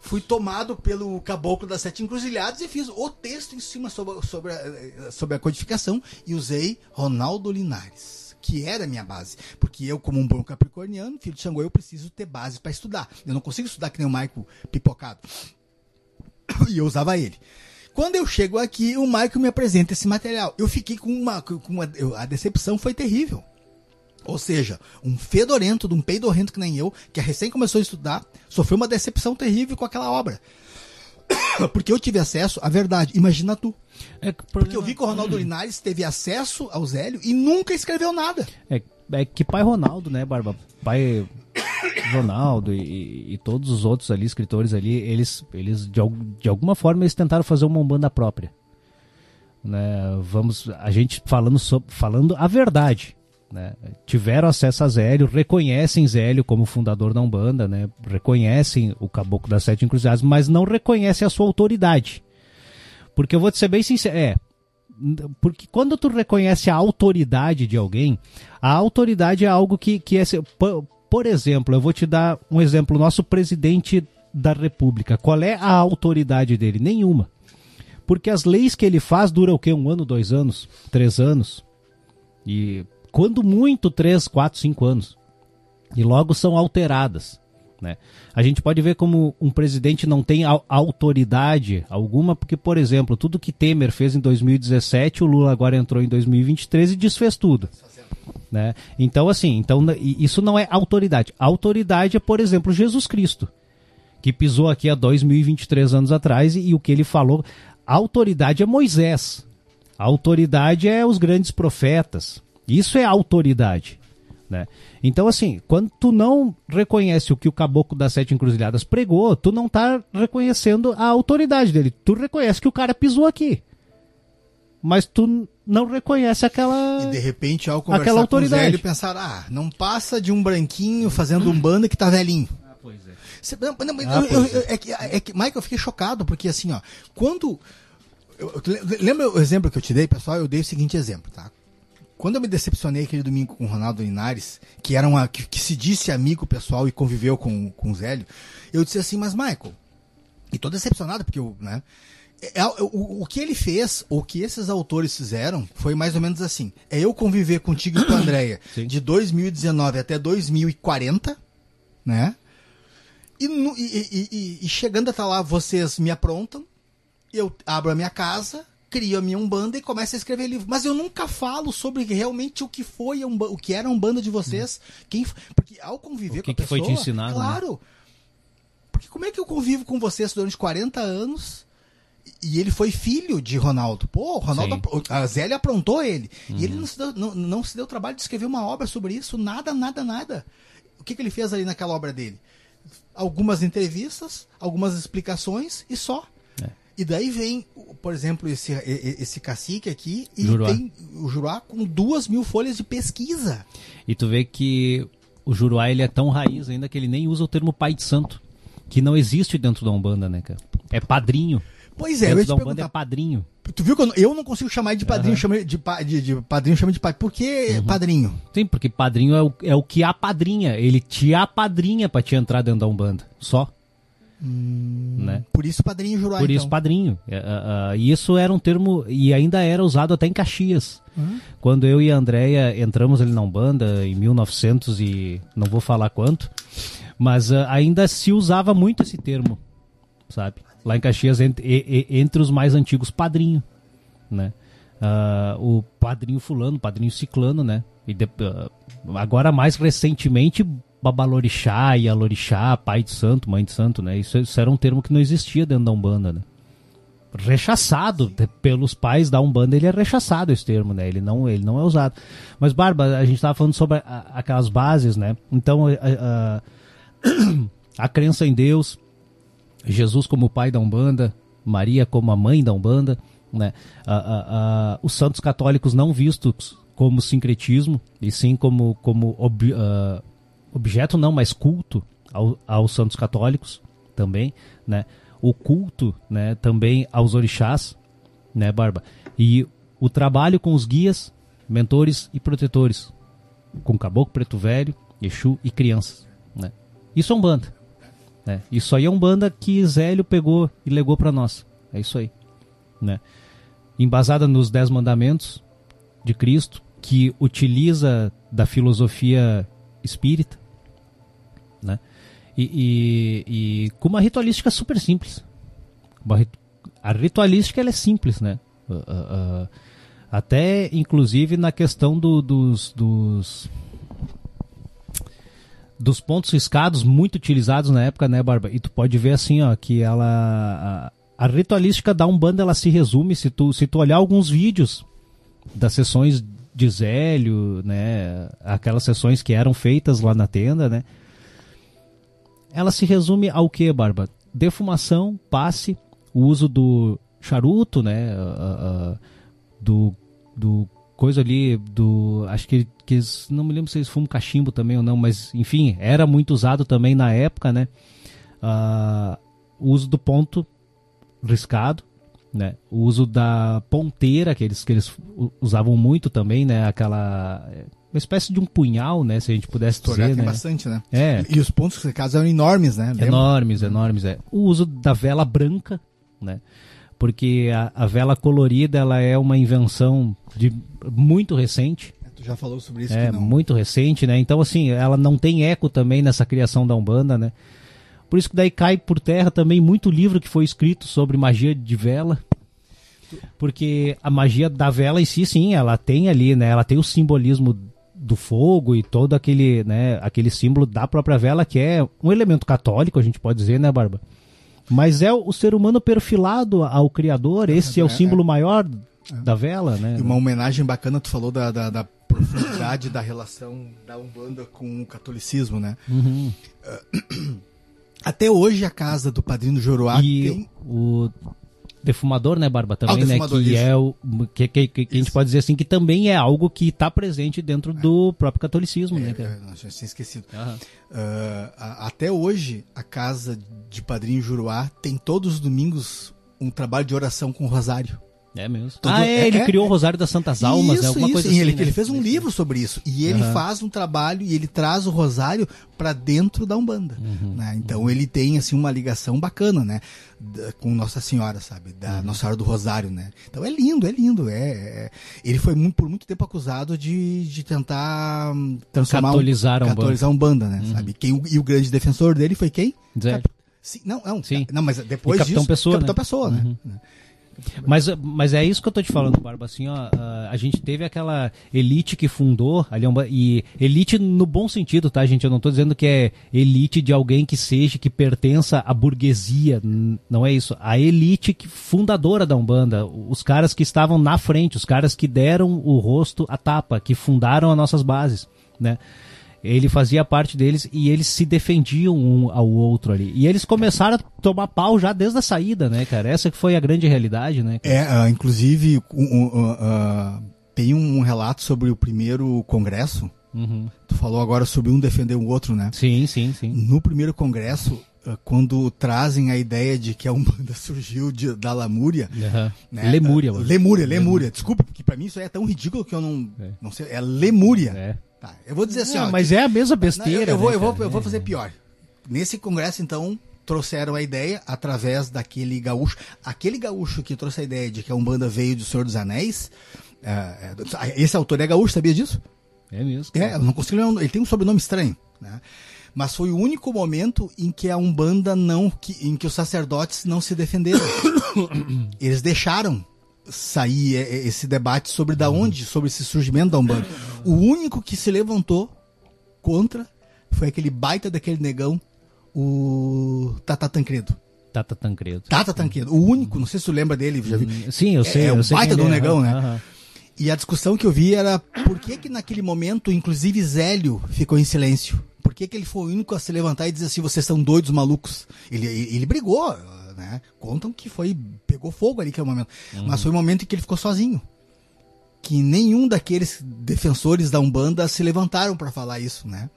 fui tomado pelo caboclo das sete encruzilhadas e fiz o texto em cima sobre, sobre, a, sobre a codificação e usei Ronaldo Linares que era a minha base. Porque eu, como um bom capricorniano, filho de Xangô, eu preciso ter base para estudar. Eu não consigo estudar que nem o Maico pipocado. E eu usava ele. Quando eu chego aqui, o Michael me apresenta esse material. Eu fiquei com uma. Com uma a decepção foi terrível. Ou seja, um fedorento, de um peidorrento que nem eu, que recém começou a estudar, sofreu uma decepção terrível com aquela obra. Porque eu tive acesso à verdade. Imagina tu.
É o
Porque eu
problema-
vi que o Ronaldo Linares teve acesso ao Zélio e nunca escreveu nada.
É, é que pai Ronaldo, né, Barba? Pai Ronaldo e, e todos os outros ali, escritores ali, eles, eles de, de alguma forma, eles tentaram fazer uma umbanda própria. Né? Vamos, a gente falando, sobre, falando a verdade. Né? Tiveram acesso a Zélio, reconhecem Zélio como fundador da Umbanda, né? reconhecem o Caboclo das Sete Encruzilhadas, mas não reconhecem a sua autoridade. Porque eu vou te ser bem sincero, é, porque quando tu reconhece a autoridade de alguém, a autoridade é algo que, que é. por exemplo, eu vou te dar um exemplo: nosso presidente da República. Qual é a autoridade dele? Nenhuma. Porque as leis que ele faz duram o quê? Um ano, dois anos, três anos. E quando muito, três, quatro, cinco anos. E logo são alteradas. Né? A gente pode ver como um presidente não tem au- autoridade alguma, porque, por exemplo, tudo que Temer fez em 2017, o Lula agora entrou em 2023 e desfez tudo. Né? Então, assim, então, isso não é autoridade. Autoridade é, por exemplo, Jesus Cristo, que pisou aqui há 2023 anos atrás e, e o que ele falou. Autoridade é Moisés. Autoridade é os grandes profetas. Isso é autoridade. Né? Então, assim, quando tu não reconhece o que o caboclo das sete encruzilhadas pregou, tu não tá reconhecendo a autoridade dele. Tu reconhece que o cara pisou aqui. Mas tu não reconhece aquela.
E de repente, ao conversar
Aquela
com o
autoridade.
Zélio, pensar, ah, não passa de um branquinho fazendo um banda que tá velhinho.
Ah, pois é.
Cê- não, não,
Ah,
eu- eu-
é.
eu- é que, é que, Michael, eu fiquei chocado, porque assim, ó, quando. eu- eu- le- lembra o exemplo que eu te dei, pessoal? Eu dei o seguinte exemplo, tá? Quando eu me decepcionei aquele domingo com o Ronaldo Linares, que era uma. que, que se disse amigo pessoal e conviveu com, com o Zélio, eu disse assim, mas Michael, e tô decepcionado, porque eu, né? é- é- o, que ele fez, o que esses autores fizeram, foi mais ou menos assim. É eu conviver contigo e com a Andrea
Sim.
de 2019 até 2040, né? E, e- e- e- e chegando até lá, vocês me aprontam, eu abro a minha casa, crio a minha Umbanda e começo a escrever livro. Mas eu nunca falo sobre realmente o que foi o que era a Umbanda de vocês. Quem, f- porque ao conviver
O que
com a
que foi te
pessoa,
ensinado, né?
Claro. Porque como é que eu convivo com vocês durante 40 anos e ele foi filho de Ronaldo? Pô, Ronaldo,
Sim.
a Zélia aprontou ele. E
Uhum.
ele não se, deu, não, não se deu trabalho de escrever uma obra sobre isso. Nada, nada, nada. O que, que ele fez ali naquela obra dele? Algumas entrevistas, algumas explicações e só. E daí vem, por exemplo, esse, esse cacique aqui e
Juruá.
tem o Juruá com duas mil folhas de pesquisa.
E tu vê que o Juruá ele é tão raiz ainda que ele nem usa o termo pai de santo. Que não existe dentro da Umbanda, né, cara? É padrinho.
Pois é, eu ia
dentro
te
da Umbanda
perguntar.
é padrinho.
Tu viu que eu não, eu não consigo chamar ele de padrinho, chama ele de, pa- de, de padrinho, chama de pai. Por que
Uhum.
padrinho?
Sim, porque padrinho é o, é o que apadrinha. Ele te apadrinha pra te entrar dentro da Umbanda. Só. Né?
Por isso padrinho Juruá,
Por isso,
então.
padrinho. É, ah, ah, E isso era um termo, e ainda era usado até em Caxias.
Uhum.
Quando eu e a Andrea entramos ali na Umbanda, em 1900 e não vou falar quanto, mas ah, ainda se usava muito esse termo, sabe? Lá em Caxias, entre, e- e- entre os mais antigos, padrinho, né? Ah, o padrinho fulano, padrinho ciclano, né? E de- ah, agora, mais recentemente, babalorixá, ialorixá, pai de santo, mãe de santo, né? Isso, isso era um termo que não existia dentro da Umbanda, né? rechaçado pelos pais da Umbanda, ele é rechaçado esse termo, né? Ele não, ele não é usado. Mas, Barba, a gente estava falando sobre a- aquelas bases, né? Então, a, a- a crença em Deus, Jesus como pai da Umbanda, Maria como a mãe da Umbanda, né? A- a- a- os santos católicos não vistos como sincretismo, e sim como, como ob- ah, objeto não, mas culto ao- aos santos católicos também, né? O culto, né, também aos orixás, né, Barba? E o trabalho com os guias, mentores e protetores, com caboclo, preto velho, Exu e crianças, né? Isso é Umbanda, né? Isso aí é Umbanda que Zélio pegou e legou para nós. É isso aí, né? Embasada nos Dez Mandamentos de Cristo, que utiliza da filosofia espírita? E, e- e com uma ritualística super simples. A ritualística ela é simples, né? Uh, uh, uh, até, inclusive, na questão do, dos, dos dos pontos riscados muito utilizados na época, né, Barba? E tu pode ver assim, ó, que ela a, a ritualística da Umbanda ela se resume se tu se tu olhar alguns vídeos das sessões de Zélio, né, aquelas sessões que eram feitas lá na tenda, né? Ela se resume ao que, Barba? Defumação, passe, o uso do charuto, né, uh, uh, do do coisa ali do acho que que não me lembro se eles fumam cachimbo também ou não mas enfim era muito usado também na época né? Uh, o uso do ponto riscado né? O uso da ponteira que eles que eles usavam muito também né? Aquela uma espécie de um punhal né se a gente pudesse
Historiar
dizer né?
bastante, né?
é.
E os pontos riscados eram enormes, né? Lembra?
enormes enormes é. O uso da vela branca né? Porque a, a vela colorida ela é uma invenção de muito recente.
Tu já falou sobre isso
é
que
muito recente né? Então assim ela não tem eco também nessa criação da umbanda né? Por isso que daí cai por terra também muito livro que foi escrito sobre magia de vela. Porque a magia da vela em si sim ela tem ali né? Ela tem o simbolismo do fogo e todo aquele né aquele símbolo da própria vela que é um elemento católico a gente pode dizer né barba mas é o ser humano perfilado ao criador esse é o
é,
símbolo maior da vela né
E uma homenagem bacana, tu falou da, da, da profundidade da relação da Umbanda com o catolicismo, né?
Uhum.
Até hoje a casa do Padrinho Joroá
e
tem...
o defumador, né, Barba, também,
Ah,
né, que
isso.
é o que, que, que- que a gente pode dizer assim que também é algo que está presente dentro do próprio catolicismo, né,
É,
cara?
é, nossa, eu tinha esquecido.
Aham.
Ah, a- até hoje, a casa de Padrinho Juruá tem todos os domingos um trabalho de oração com rosário.
É mesmo.
Todo-
ah, é,
é-
ele
é-
criou o Rosário das Santas Almas,
isso,
né? Alguma
isso.
coisa
e
assim.
ele,
né?
ele fez um livro sobre isso. E ele faz um trabalho e ele traz o rosário para dentro da Umbanda.
Uhum,
né? Então ele tem assim uma ligação bacana, né? Da- com Nossa Senhora, sabe? Da
Uhum.
Nossa Senhora do Rosário, né? Então é lindo, é lindo. É, é- Ele foi muito- por muito tempo acusado de, de tentar hum, transformar um-
Catolizar a Umbanda.
catolizar a Umbanda, né? Sabe? Quem, e o grande defensor dele foi quem?
Zé.
Cap- Sim, não, não,
Sim.
não, mas depois
E Capitão
disso,
Pessoa,
Capitão
né?
Pessoa, né?
Mas, mas é isso que eu tô te falando, Barba. Assim, ó, a, a gente teve aquela elite que fundou ali, ba- e elite no bom sentido, tá, gente? Eu não tô dizendo que é elite de alguém que seja, que pertença à burguesia. Não é isso. A elite que, fundadora da Umbanda, os caras que estavam na frente, os caras que deram o rosto à tapa, que fundaram as nossas bases, né? Ele fazia parte deles e eles se defendiam um ao outro ali. E eles começaram a tomar pau já desde a saída, né, cara? Essa que foi a grande realidade, né? cara?
É, ah, inclusive, ah, ah, tem um relato sobre o primeiro congresso.
Uhum.
Tu falou agora sobre um defender o outro, né?
Sim, sim, sim.
No primeiro congresso, quando trazem a ideia de que a Umbanda surgiu de- da Lamúria.
Aham.
né?
Lemúria, mano.
Lemúria, Lemúria. Desculpa, porque pra mim isso aí é tão ridículo que eu não,
É.
não sei. É Lemúria.
É.
Tá, eu vou dizer assim,
É,
ó,
mas é a mesma besteira.
eu, eu vou,
né,
eu, vou, eu vou
É.
fazer pior. Nesse congresso, então, trouxeram a ideia através daquele gaúcho. Aquele gaúcho que trouxe a ideia de que a Umbanda veio do Senhor dos Anéis. é, é, esse autor é gaúcho, sabia disso?
É mesmo.
É, não consigo lembrar, ele tem um sobrenome estranho, né? Mas foi o único momento em que a Umbanda não, que, em que os sacerdotes não se defenderam. Eles deixaram sair é, é, esse debate sobre da onde, sobre esse surgimento da Umbanda. O único que se levantou contra foi aquele baita daquele negão, o Tata Tancredo.
Tata Tancredo.
Tata Tancredo, o único, não sei se tu lembra dele, já vi.
Sim, eu sei.
É,
eu
um
sei
baita do
é.
negão, né?
Aham.
E a discussão que eu vi era por que que naquele momento, inclusive Zélio ficou em silêncio? Por que, que ele foi o único a se levantar e dizer assim, vocês são doidos malucos? Ele, ele brigou, né? Contam que foi, pegou fogo ali que é o momento. Mas foi o momento em que ele ficou sozinho. Que nenhum daqueles defensores da Umbanda se levantaram para falar isso, né?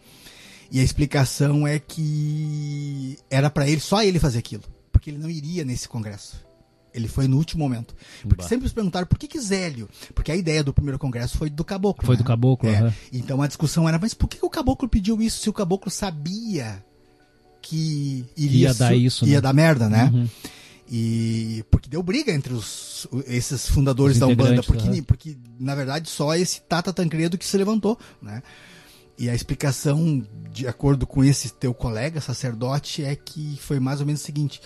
E a explicação é que era para ele, só ele fazer aquilo. Porque ele não iria nesse congresso. Ele foi no último momento. Porque
Bah.
sempre se perguntaram por que, que Zélio? Porque a ideia do primeiro congresso foi do caboclo.
Foi
né?
do caboclo,
É.
aham.
Então a discussão era, mas por que o caboclo pediu isso se o caboclo sabia que iria
ia dar isso,
ia
né?
dar merda, né?
Uhum.
E porque deu briga entre os, esses fundadores
Os
da Umbanda, porque,
aham.
porque na verdade só esse Tata Tancredo que se levantou, né? E a explicação, de acordo com esse teu colega sacerdote, é que foi mais ou menos o seguinte: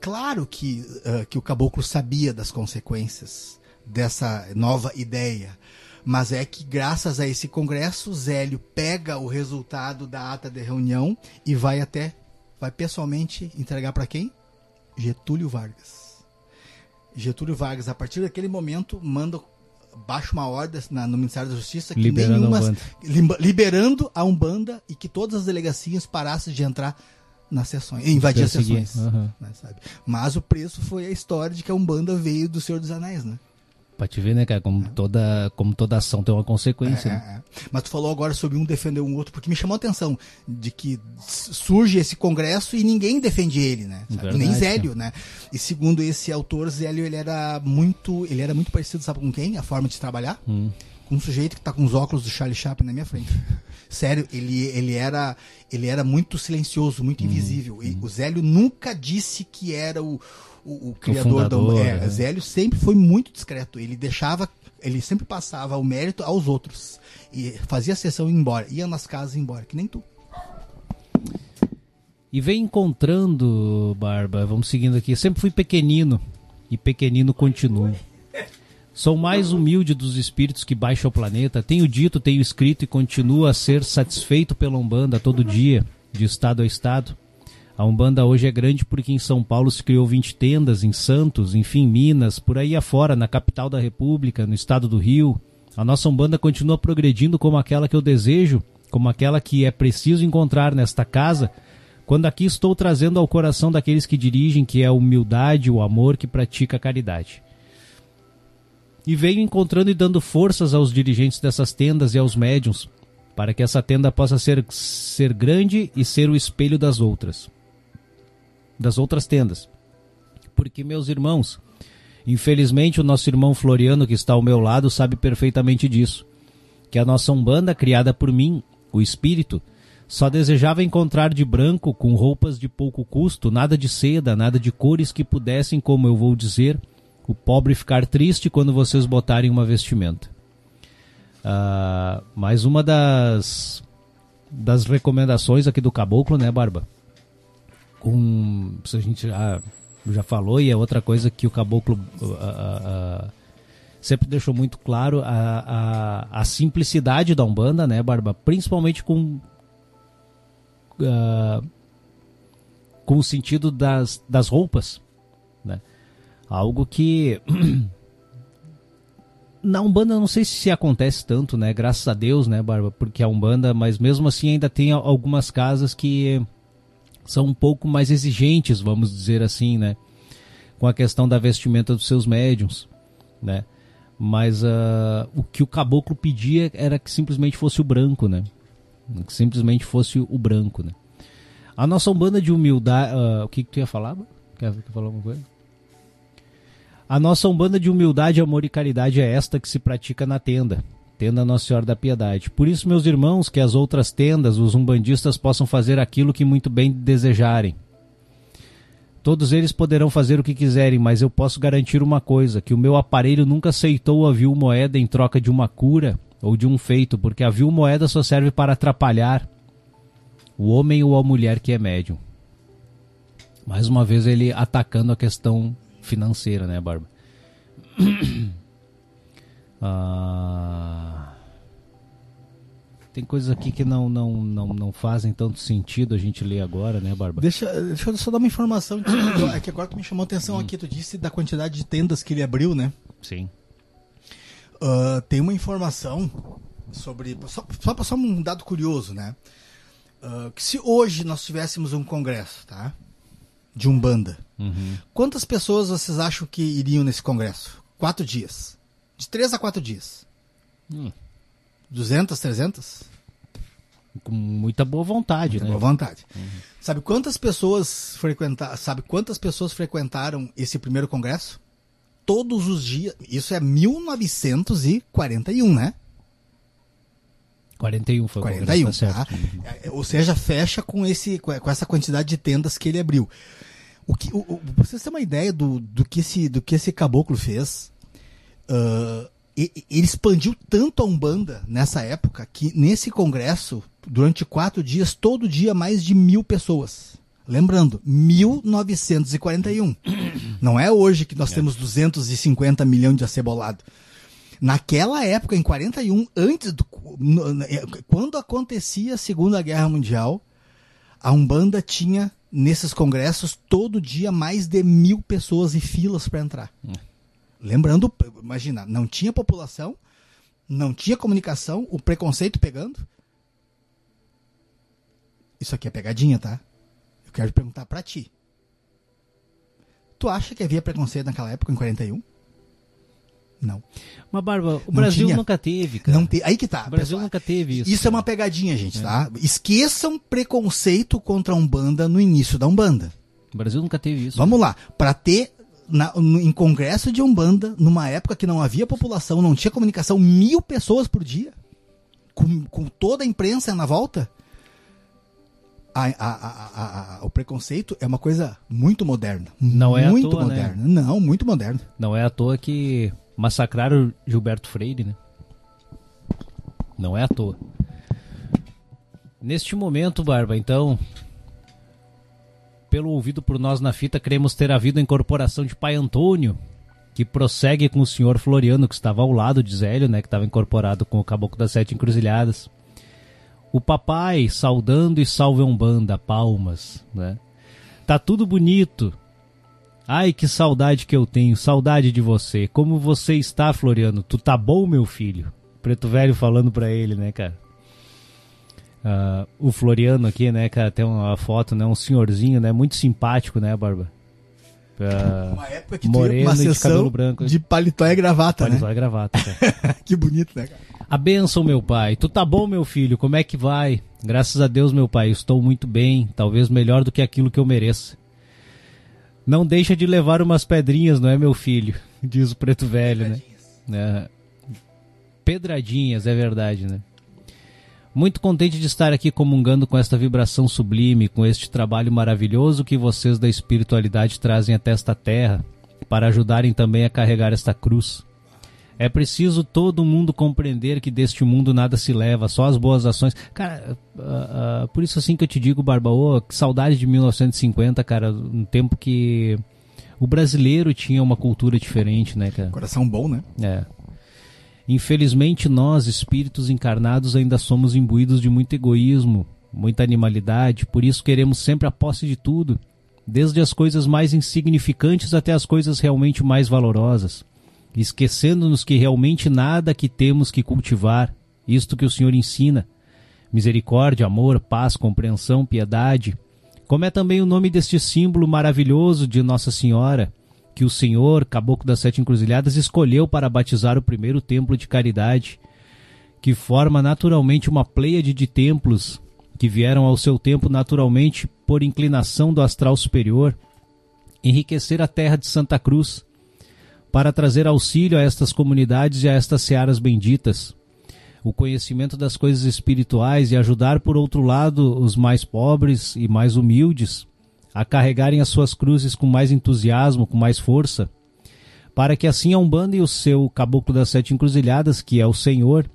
Claro que, uh, que o caboclo sabia das consequências dessa nova ideia, mas é que graças a esse congresso, Zélio pega o resultado da ata de reunião e vai até, vai pessoalmente entregar para quem? Getúlio Vargas. Getúlio Vargas, a partir daquele momento, manda baixa uma ordem na, no Ministério da Justiça que
Liberando
nenhuma,
a
liberando a Umbanda e que todas as delegacias parassem de entrar nas sessões, invadir as sessões.
aham.
né? Mas o preço foi a história de que a Umbanda veio do Senhor dos Anéis, né?
Pra te ver, né, cara, como toda, como toda ação tem uma consequência. né?
É, é. Mas tu falou agora sobre um defender um outro, porque me chamou a atenção de que surge esse congresso e ninguém defende ele, né?
Verdade,
Nem Zélio, né? E segundo esse autor, Zélio ele era muito, ele era muito parecido, sabe com quem? A forma de trabalhar?
Hum.
Com um sujeito que tá com os óculos do Charlie Chaplin na minha frente. Sério, ele, ele era ele era muito silencioso, muito invisível. E o Zélio nunca disse que era o, o, o criador da
fundador,
é,
né?
Zélio sempre foi muito discreto. Ele deixava, ele sempre passava o mérito aos outros. E fazia a sessão e ia embora. Ia nas casas e ia embora, que nem tu.
E vem encontrando, Barba, vamos seguindo aqui. Sempre fui pequenino e pequenino continuo. Sou o mais humilde dos espíritos que baixa o planeta. Tenho dito, tenho escrito e continuo a ser satisfeito pela Umbanda todo dia, de estado a estado. A Umbanda hoje é grande porque em São Paulo se criou 20 tendas, em Santos, enfim, Minas, por aí afora, na capital da República, no estado do Rio. A nossa Umbanda continua progredindo como aquela que eu desejo, como aquela que é preciso encontrar nesta casa, quando aqui estou trazendo ao coração daqueles que dirigem, que é a humildade, o amor que pratica a caridade. E venho encontrando e dando forças aos dirigentes dessas tendas e aos médiums, para que essa tenda possa ser, ser grande e ser o espelho das outras. Das outras tendas. Porque, meus irmãos, infelizmente o nosso irmão Floriano, que está ao meu lado, sabe perfeitamente disso. Que a nossa Umbanda, criada por mim, o espírito, só desejava encontrar de branco, com roupas de pouco custo, nada de seda, nada de cores que pudessem, como eu vou dizer, o pobre ficar triste quando vocês botarem uma vestimenta. Ah, mais uma das, das recomendações aqui do Caboclo, né, Barba? Com, a gente já, já falou, e é outra coisa que o Caboclo ah, ah, ah, sempre deixou muito claro, a, a, a simplicidade da Umbanda, né, Barba? Principalmente com ah, com o sentido das, das roupas, né? Algo que na Umbanda não sei se acontece tanto, né? Graças a Deus, né, Barba? Porque a Umbanda, mas mesmo assim ainda tem al- algumas casas que são um pouco mais exigentes, vamos dizer assim, né? Com a questão da vestimenta dos seus médiums, né? Mas ah, o que o caboclo pedia era que simplesmente fosse o branco, né? Que simplesmente fosse o branco, né? A nossa Umbanda de humildade... ah, o que, que tu ia falar? Quer falar alguma coisa? A nossa Umbanda de humildade, amor e caridade é esta que se pratica na tenda, tenda Nossa Senhora da Piedade. Por isso, meus irmãos, que as outras tendas, os umbandistas possam fazer aquilo que muito bem desejarem. Todos eles poderão fazer o que quiserem, mas eu posso garantir uma coisa, que o meu aparelho nunca aceitou a vil moeda em troca de uma cura ou de um feito, porque a vil moeda só serve para atrapalhar o homem ou a mulher que é médium. Mais uma vez ele atacando a questão financeira, né, Barba? Ah, tem coisas aqui que não, não, não, não fazem tanto sentido a gente ler agora, né, Barba?
Deixa, deixa eu só dar uma informação. É que agora tu me chamou a atenção aqui, tu disse da quantidade de tendas que ele abriu, né?
Sim.
Ah, tem uma informação sobre. Só, só, só um dado curioso, né? Ah, que se hoje nós tivéssemos um congresso, tá? De Umbanda.
Uhum.
Quantas pessoas vocês acham que iriam nesse congresso? Quatro dias. De três a quatro dias.
Hum,
200, 300?
com muita boa vontade, né?
Boa vontade. Sabe quantas pessoas frequentaram? Sabe quantas pessoas frequentaram esse primeiro congresso? Todos os dias. Isso é 1941, né?
41 foi o
41,
congresso, tá
tá?
certo. Uhum.
É, Ou seja, fecha com, esse, com essa quantidade de tendas que ele abriu. O que, o, o, pra vocês terem uma ideia do, do, que, esse, do que esse caboclo fez, e- ele expandiu tanto a Umbanda nessa época que nesse congresso, durante quatro dias, todo dia mais de mil pessoas Lembrando, 1941. Não é hoje que nós temos 250 milhões de acebolado. Naquela época, em 41, antes do, é, quando acontecia a Segunda Guerra Mundial, a Umbanda tinha nesses congressos todo dia mais de mil pessoas e filas para entrar. Lembrando, imagina, não tinha população, não tinha comunicação, o preconceito pegando. Isso aqui é pegadinha, tá? Eu quero perguntar pra ti. Tu acha que havia preconceito naquela época, em 41? Não.
Mas, Barba, o
Não
Brasil
tinha.
nunca teve, cara.
Não te... Aí que tá.
O Brasil
pessoal.
nunca teve isso.
Isso é uma pegadinha, gente, tá? Esqueçam preconceito contra a Umbanda no início da Umbanda.
O Brasil nunca teve isso.
Vamos lá. Pra ter na- no- em congresso de Umbanda, numa época que não havia população, não tinha comunicação, mil pessoas por dia, com, com toda a imprensa na volta, a- a- a- o preconceito é uma coisa muito moderna.
Não é à
Muito
toa, né?
moderna. Não, muito moderna.
Não é à toa que massacraram Gilberto Freire, né? Não é à toa. Neste momento, Barba, então, pelo ouvido por nós na fita, queremos ter havido a incorporação de Pai Antônio, que prossegue com o senhor Floriano, que estava ao lado de Zélio, né? Que estava incorporado com o Caboclo das Sete Encruzilhadas. O papai saudando e salve Umbanda, palmas, né? Tá tudo bonito, Ai, que saudade que eu tenho, saudade de você. Como você está, Floriano? Tu tá bom, meu filho? Preto Velho falando pra ele, né, cara? Ah, o Floriano aqui, né, cara, tem uma foto, né, um senhorzinho, né, muito simpático, né, Barba? Ah,
Uma época que
Moreno e de
uma sessão
cabelo branco.
de paletó e gravata, né?
só a gravata, cara.
que bonito, né, cara?
A benção, meu pai. Tu tá bom, meu filho? Como é que vai? Graças a Deus, meu pai, estou muito bem, talvez melhor do que aquilo que eu mereço. Não deixa de levar umas pedrinhas, não é, meu filho? Diz o preto velho, né? É. Pedradinhas, é verdade, né? Muito contente de estar aqui comungando com esta vibração sublime, com este trabalho maravilhoso que vocês da espiritualidade trazem até esta terra, para ajudarem também a carregar esta cruz. É preciso todo mundo compreender que deste mundo nada se leva, só as boas ações. Cara, ah, ah, por isso assim que eu te digo, Barbaô, que saudade de 1950, cara, um tempo que o brasileiro tinha uma cultura diferente, né, cara?
Coração bom, né?
É. Infelizmente, nós, espíritos encarnados, ainda somos imbuídos de muito egoísmo, muita animalidade, por isso queremos sempre a posse de tudo, desde as coisas mais insignificantes até as coisas realmente mais valorosas, esquecendo-nos que realmente nada que temos que cultivar, isto que o Senhor ensina, misericórdia, amor, paz, compreensão, piedade, como é também o nome deste símbolo maravilhoso de Nossa Senhora, que o Senhor, Caboclo das Sete Encruzilhadas, escolheu para batizar o primeiro templo de caridade, que forma naturalmente uma pleiade de templos que vieram ao seu tempo naturalmente por inclinação do astral superior, enriquecer a terra de Santa Cruz, para trazer auxílio a estas comunidades e a estas searas benditas, o conhecimento das coisas espirituais e ajudar, por outro lado, os mais pobres e mais humildes a carregarem as suas cruzes com mais entusiasmo, com mais força, para que assim a Umbanda e o seu Caboclo das Sete Encruzilhadas, que é o Senhor,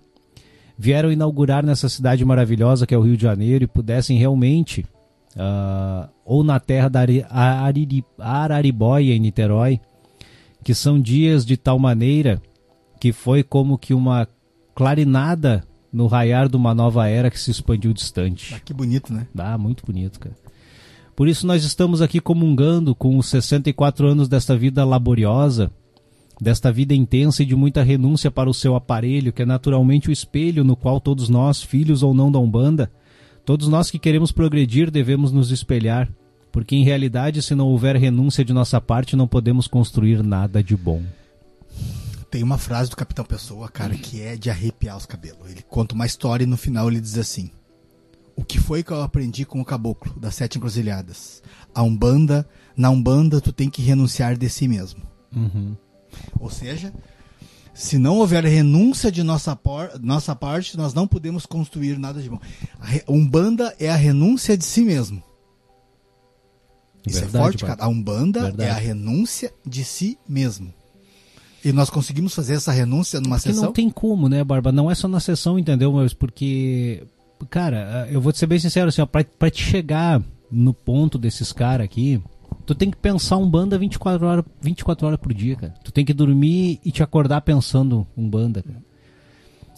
vieram inaugurar nessa cidade maravilhosa que é o Rio de Janeiro e pudessem realmente, ah, ou na terra da Araribóia, em Niterói, que são dias de tal maneira que foi como que uma clarinada no raiar de uma nova era que se expandiu distante.
Ah, que bonito, né?
Ah, muito bonito, cara. Por isso nós estamos aqui comungando com os 64 anos desta vida laboriosa, desta vida intensa e de muita renúncia para o seu aparelho, que é naturalmente o espelho no qual todos nós, filhos ou não da Umbanda, todos nós que queremos progredir devemos nos espelhar, porque em realidade, se não houver renúncia de nossa parte, não podemos construir nada de bom.
Tem uma frase do Capitão Pessoa, cara, que é de arrepiar os cabelos. Ele conta uma história e no final ele diz assim: O que foi que eu aprendi com o caboclo das sete encruzilhadas? A Umbanda, na Umbanda tu tem que renunciar de si mesmo.
Uhum.
Ou seja, se não houver renúncia de nossa, por, nossa parte, nós não podemos construir nada de bom. A Umbanda é a renúncia de si mesmo. Isso
Verdade,
é forte, cara. A Umbanda
Verdade.
é a renúncia de si mesmo. E nós conseguimos fazer essa renúncia numa
Porque
sessão?
não tem como, né, Barba? Não é só na sessão, entendeu? Mas porque, cara, eu vou te ser bem sincero, assim, ó, pra, pra te chegar no ponto desses caras aqui, tu tem que pensar um banda 24 horas, 24 horas por dia, cara. Tu tem que dormir e te acordar pensando um banda, cara.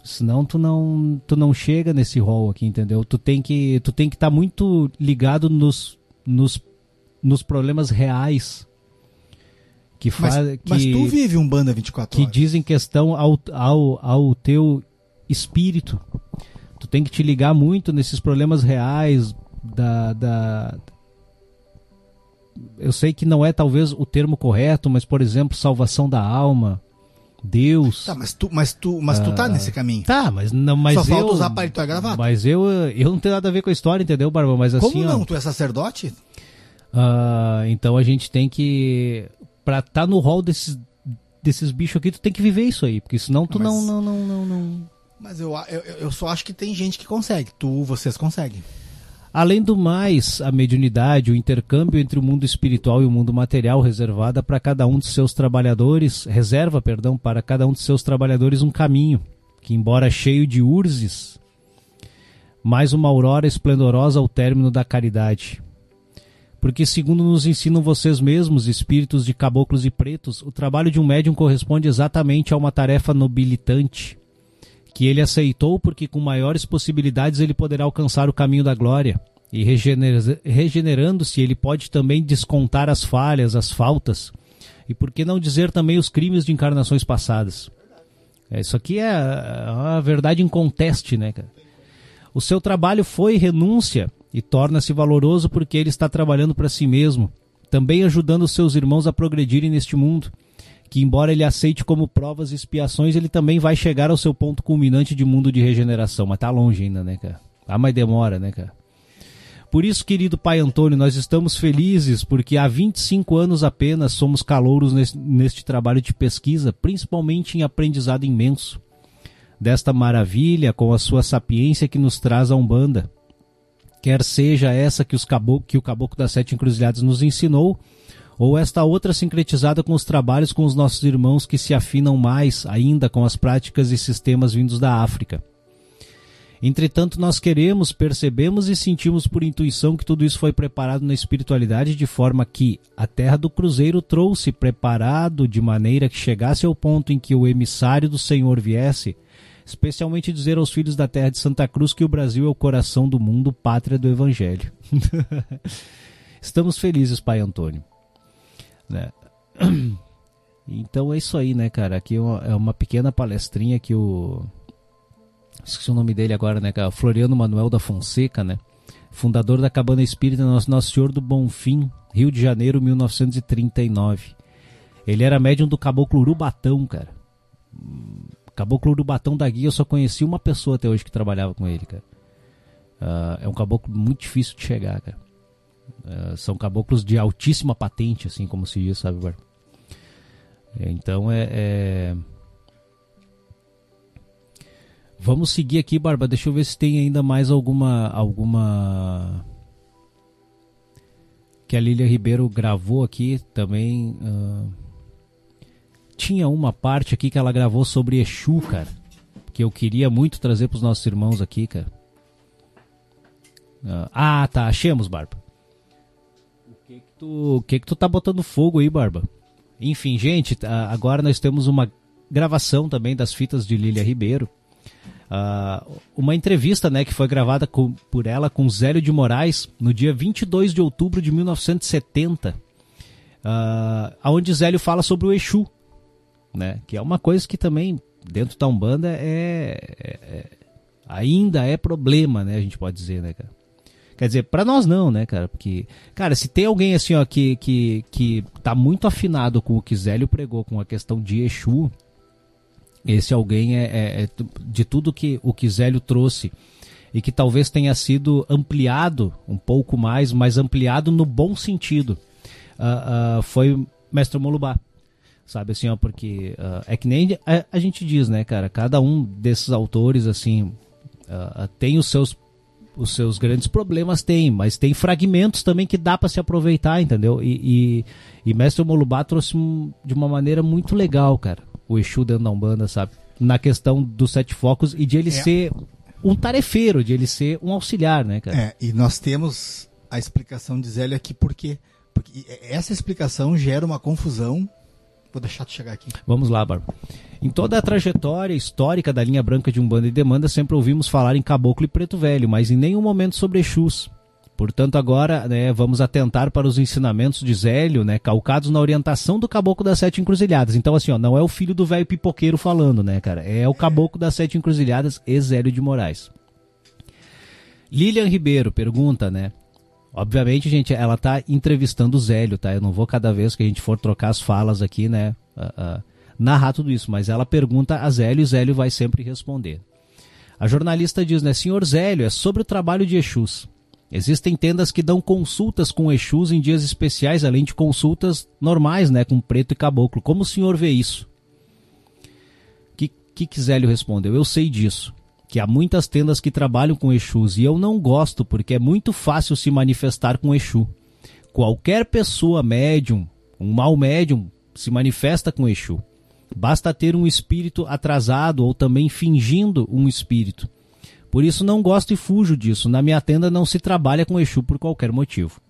Senão tu não, tu não chega nesse rol aqui, entendeu? Tu tem que tu tem que estar tá muito ligado nos, nos, nos problemas reais que faz
mas,
que,
mas tu vive um banda 24
que
horas.
Que dizem questão ao, ao, ao teu espírito. Tu tem que te ligar muito nesses problemas reais da, da eu sei que não é talvez o termo correto, mas por exemplo, salvação da alma, Deus.
Tá, mas tu, mas tu, mas tu tá ah, nesse caminho.
Tá, mas não, mas
Só
eu,
falta usar palito a gravata.
Mas eu, eu não tenho nada a ver com a história, entendeu, Barba? Mas assim,
Como não?
Ó,
tu é sacerdote?
Uh, então a gente tem que pra estar tá no rol desses desses bichos aqui, tu tem que viver isso aí, porque senão tu não,
mas,
não, não, não, não,
Mas eu, eu, eu só acho que tem gente que consegue. Tu, vocês conseguem.
Além do mais, a mediunidade, o intercâmbio entre o mundo espiritual e o mundo material reservada para cada um de seus trabalhadores, reserva, perdão, para cada um de seus trabalhadores um caminho, que embora cheio de urzes, mais uma aurora esplendorosa ao término da caridade. Porque segundo nos ensinam vocês mesmos, espíritos de caboclos e pretos, o trabalho de um médium corresponde exatamente a uma tarefa nobilitante, que ele aceitou porque com maiores possibilidades ele poderá alcançar o caminho da glória. E regenerando-se, ele pode também descontar as falhas, as faltas, e por que não dizer também os crimes de encarnações passadas. É, isso aqui é a, a verdade inconteste, né, cara? O seu trabalho foi renúncia e torna-se valoroso porque ele está trabalhando para si mesmo, também ajudando os seus irmãos a progredirem neste mundo que embora ele aceite como provas e expiações, ele também vai chegar ao seu ponto culminante de mundo de regeneração, mas tá longe ainda, né, cara? Ah, mas demora, né, cara? Por isso, querido pai Antônio, nós estamos felizes porque há 25 anos apenas somos calouros neste, neste trabalho de pesquisa, principalmente em aprendizado imenso. Desta maravilha com a sua sapiência que nos traz a Umbanda. Quer seja essa que, os que o Caboclo das Sete Encruzilhadas nos ensinou, ou esta outra sincretizada com os trabalhos com os nossos irmãos que se afinam mais ainda com as práticas e sistemas vindos da África. Entretanto, nós queremos, percebemos e sentimos por intuição que tudo isso foi preparado na espiritualidade de forma que a terra do cruzeiro trouxe preparado de maneira que chegasse ao ponto em que o emissário do Senhor viesse, especialmente dizer aos filhos da terra de Santa Cruz que o Brasil é o coração do mundo, pátria do Evangelho. Estamos felizes, Pai Antônio. Né? Então é isso aí, né, cara? Aqui é, é uma pequena palestrinha que o. Esqueci o nome dele agora, né, cara? Floriano Manuel da Fonseca, né? Fundador da Cabana Espírita Nosso, Nosso Senhor do Bonfim, Rio de Janeiro, 1939. Ele era médium do Caboclo Urubatão, cara. Caboclo Urubatão da Guia, eu só conheci uma pessoa até hoje que trabalhava com ele, cara. Uh, é um caboclo muito difícil de chegar, cara. Uh, são caboclos de altíssima patente, assim como se diz, sabe, Bar? Então é, é, Vamos seguir aqui, Barba. Deixa eu ver se tem ainda mais alguma. alguma. Que a Lília Ribeiro gravou aqui também. Uh... Tinha uma parte aqui que ela gravou sobre Exu, cara. Que eu queria muito trazer para os nossos irmãos aqui, cara. Uh... Ah, tá. Achemos, Barba tu, que que tu tá botando fogo aí, Barba? Enfim, gente, agora nós temos uma gravação também das fitas de Lília Ribeiro. Uh, uma entrevista né, que foi gravada com, por ela com Zélio de Moraes no dia 22 de outubro de 1970, uh, onde Zélio fala sobre o Exu, né, que é uma coisa que também dentro da Umbanda é, é, é ainda é problema, né, a gente pode dizer, né, cara? Quer dizer, para nós não, né, cara? Porque, cara, se tem alguém assim, ó, que, que, que tá muito afinado com o que Zélio pregou, com a questão de Exu, esse alguém é, é, é de tudo que o que Zélio trouxe e que talvez tenha sido ampliado um pouco mais, mas ampliado no bom sentido, uh, uh, foi Mestre Molubá. Sabe assim, ó, porque uh, é que nem a, a, gente diz, né, cara? Cada um desses autores, assim, tem os seus os seus grandes problemas tem, mas tem fragmentos também que dá para se aproveitar, entendeu? E, e, e Mestre Molubá trouxe um, de uma maneira muito legal, cara, o Exu dentro da Umbanda, sabe? Na questão dos sete focos e de ele é. ser um tarefeiro, de ele ser um auxiliar, né, cara?
É, e nós temos a explicação de Zélio aqui por quê? Porque essa explicação gera uma confusão. Vou deixar tu chegar aqui.
Vamos lá, Bárbara. Em toda a trajetória histórica da linha branca de Umbanda e Demanda, sempre ouvimos falar em Caboclo e Preto Velho, mas em nenhum momento sobre Exus. Portanto, agora né, vamos atentar para os ensinamentos de Zélio, né, calcados na orientação do Caboclo das Sete Encruzilhadas. Então, assim, ó, não é o filho do velho pipoqueiro falando, né, cara? É o Caboclo das Sete Encruzilhadas e Zélio de Moraes. Lilian Ribeiro pergunta, né? Obviamente, gente, ela tá entrevistando o Zélio, tá? Eu não vou cada vez que a gente for trocar as falas aqui, né? Uh, uh, narrar tudo isso, mas ela pergunta a Zélio e Zélio vai sempre responder. A jornalista diz, né? Senhor Zélio, é sobre o trabalho de Exus. Existem tendas que dão consultas com Exus em dias especiais, além de consultas normais, né? Com preto e caboclo. Como o senhor vê isso? Que, que, que Zélio respondeu? Eu sei disso que há muitas tendas que trabalham com Exus e eu não gosto porque é muito fácil se manifestar com Exu. Qualquer pessoa médium, um mau médium, se manifesta com Exu. Basta ter um espírito atrasado ou também fingindo um espírito. Por isso não gosto e fujo disso. Na minha tenda não se trabalha com Exu por qualquer motivo.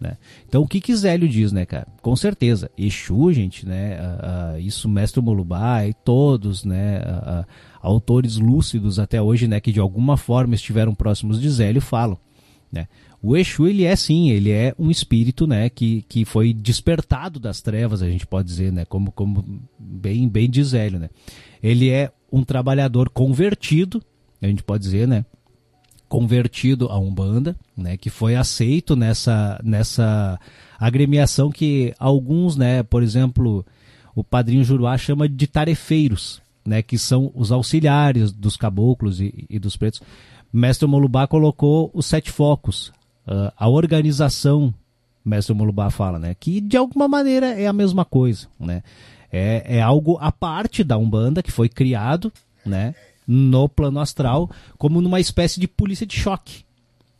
Né? Então o que que Zélio diz, né, cara? Com certeza, Exu, gente, né? Uh, uh, isso Mestre Molubá e todos, né? Uh, autores lúcidos até hoje, né? Que de alguma forma estiveram próximos de Zélio falam, né? O Exu, ele é sim, ele é um espírito, né? Que, que foi despertado das trevas, a gente pode dizer, né? Como, como bem, bem diz Zélio, né? Ele é um trabalhador convertido, a gente pode dizer, né? Convertido a Umbanda, né, que foi aceito nessa, nessa agremiação que alguns, né, por exemplo, o padrinho Juruá chama de tarefeiros, né, que são os auxiliares dos caboclos e, e dos pretos. Mestre Molubá colocou os sete focos, uh, a organização, Mestre Molubá fala, né, que de alguma maneira é a mesma coisa, né, é, é algo à parte da Umbanda que foi criado, né, no plano astral como numa espécie de polícia de choque,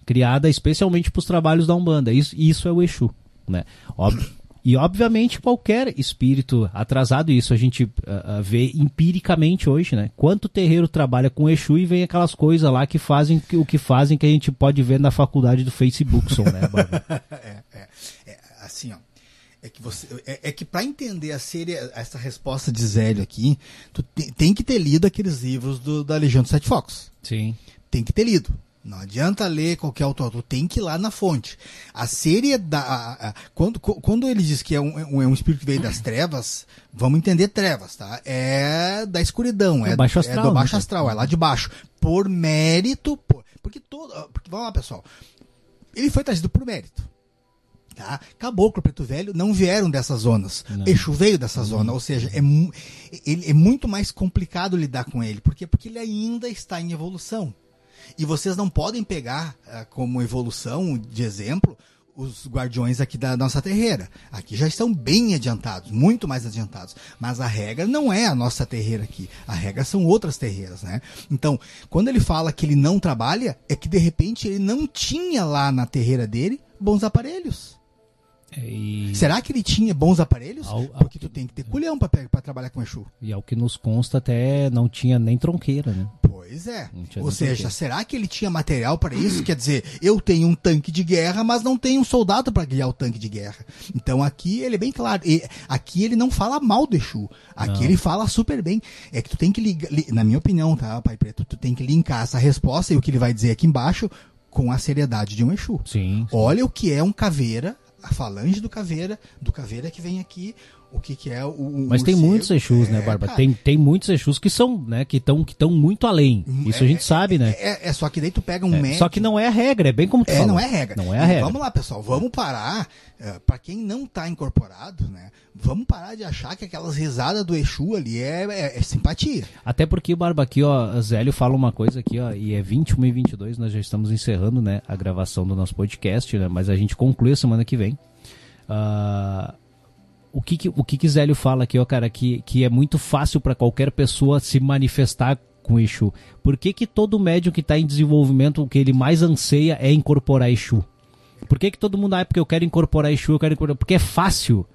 criada especialmente para os trabalhos da Umbanda. Isso, isso é o Exu. Né? E, obviamente, qualquer espírito atrasado, isso a gente uh, vê empiricamente hoje, né? Quanto terreiro trabalha com Exu e vem aquelas coisas lá que fazem o que fazem que a gente pode ver na faculdade do Facebook, né,
é, é, é, assim, ó. É que, você, é, é que para entender a série, essa resposta de Zélio aqui, tu te, tem que ter lido aqueles livros do, da Legião dos Sete Focos.
Sim.
Tem que ter lido. Não adianta ler qualquer autor, tu tem que ir lá na fonte. A série quando, quando ele diz que é um, é um espírito que veio das trevas, vamos entender trevas, tá? É da escuridão, é, é, baixo astral, é do baixo né? astral, é lá de baixo. Por mérito. Por, porque todo. Porque, vamos lá, pessoal. Ele foi trazido por mérito. Tá? Caboclo, Preto Velho não vieram dessas zonas. Não. Exu veio dessa uhum. zona, ou seja, é, ele, é muito mais complicado lidar com ele. Por quê? Porque ele ainda está em evolução. E vocês não podem pegar uh, como evolução, de exemplo, os guardiões aqui da nossa terreira. Aqui já estão bem adiantados, muito mais adiantados. Mas a regra não é a nossa terreira aqui. A regra são outras terreiras, né? Então, quando ele fala que ele não trabalha, é que de repente ele não tinha lá na terreira dele bons aparelhos. E... Será que ele tinha bons aparelhos? Ao, ao Porque tu tem que ter culhão para trabalhar com Exu.
E ao que nos consta, até não tinha nem tronqueira, né?
Pois é. Ou seja, tronqueira. será que ele tinha material para isso? Quer dizer, eu tenho um tanque de guerra, mas não tenho um soldado para guiar o tanque de guerra. Então aqui ele é bem claro. E, aqui ele não fala mal do Exu. Aqui não. ele fala super bem. É que tu tem que ligar, na minha opinião, tá, Pai Preto? Tu tem que linkar essa resposta e o que ele vai dizer aqui embaixo com a seriedade de um Exu.
Sim, sim.
Olha o que é um caveira a falange do caveira, do caveira que vem aqui, o que, que é o, o
Mas tem muitos Exus, né, é, né, Bárbara? Tem, tem muitos Exus que são, né, que estão que tão muito além. Isso é, a gente sabe, né?
É, é, só que daí tu pega um é, médico...
Só que não é a regra, é bem como tu
É,
falou.
não é regra.
Não é a regra.
vamos lá, pessoal, vamos parar, uh, para quem não está incorporado, né, vamos parar de achar que aquelas risadas do Exu ali é, é, é simpatia.
Até porque, Barba, aqui, ó, Zélio fala uma coisa aqui, ó, e é 21 e 22, nós já estamos encerrando, né, a gravação do nosso podcast, né, mas a gente conclui a semana que vem. Uh, o que, que, o que, que Zélio fala aqui, ó, cara, que, que é muito fácil para qualquer pessoa se manifestar com Exu. Por que, que todo médium que está em desenvolvimento, o que ele mais anseia é incorporar Exu? Por que, que todo mundo, ah, é porque eu quero incorporar Exu, eu quero incorporar... Porque é fácil.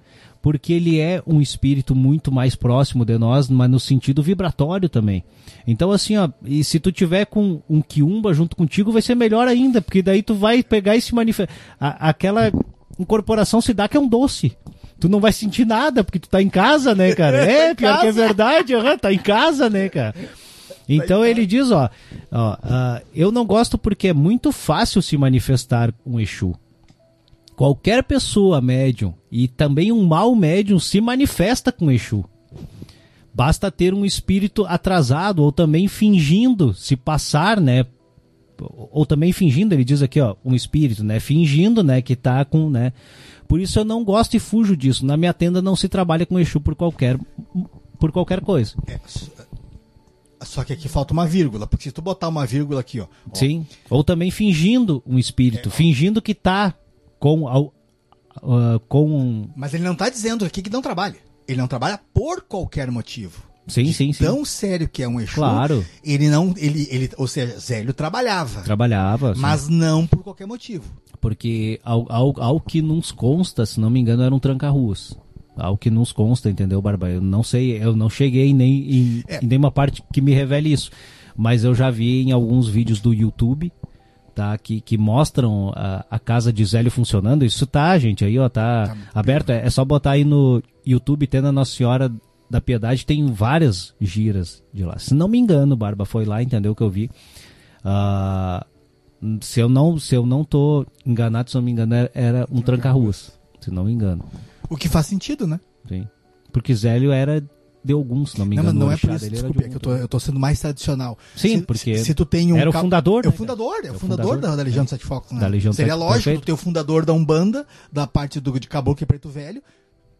porque ele é um espírito muito mais próximo de nós, mas no sentido vibratório também. Então assim, ó, e se tu tiver com um quiumba junto contigo, vai ser melhor ainda, porque daí tu vai pegar e se manifestar. Aquela incorporação se dá que é um doce. Tu não vai sentir nada, porque tu tá em casa, né, cara? É, pior que é verdade, uhum, tá em casa, né, cara? Então ele diz, ó, ó uh, eu não gosto porque é muito fácil se manifestar um Exu. Qualquer pessoa médium e também um mau médium se manifesta com Exu. Basta ter um espírito atrasado ou também fingindo se passar, né? Ou também fingindo, ele diz aqui, ó, um espírito, né? Fingindo, né, que tá com, né? Por isso eu não gosto e fujo disso. Na minha tenda não se trabalha com Exu por qualquer por qualquer coisa. É,
só que aqui falta uma vírgula, porque se tu botar uma vírgula aqui, ó. ó
Sim. Ou também fingindo um espírito, é, fingindo que tá com uh, com
Mas ele não tá dizendo aqui que não trabalha. Ele não trabalha por qualquer motivo.
Sim, sim, sim.
Tão sério que é um Exu.
Claro.
Ele não, ele, ele, ou seja, Zélio trabalhava.
Trabalhava.
Mas sim. não por qualquer motivo.
Porque ao, ao, ao que nos consta, se não me engano, era um tranca-ruas ao que nos consta, entendeu, Barba? Eu não sei, eu não cheguei nem em, é. em nenhuma parte que me revele isso, mas eu já vi em alguns vídeos do YouTube, tá, que, que mostram a, a casa de Zélio funcionando. Isso tá, gente, aí ó, tá, tá aberto. É, é, só botar aí no YouTube, tendo a Nossa Senhora da Piedade, tem várias giras de lá. Se não me engano, Barba foi lá, entendeu que eu vi. Uh, se eu não se eu não tô enganado, se não me engano, era, era um tranca-ruas, se não me engano.
O que faz sentido, né?
Sim. Porque Zélio era de alguns, se não me engano.
Não, não é por isso, desculpe, é que eu tô, eu tô sendo mais tradicional.
Sim, se, porque
se, se, tu tem um
era o fundador,
É o fundador, é o fundador, fundador da, da Legião dos Sete Focos, né?
Da Legião
Seria
Sete,
lógico tu ter o fundador da Umbanda, da parte do, de Caboclo e Preto Velho,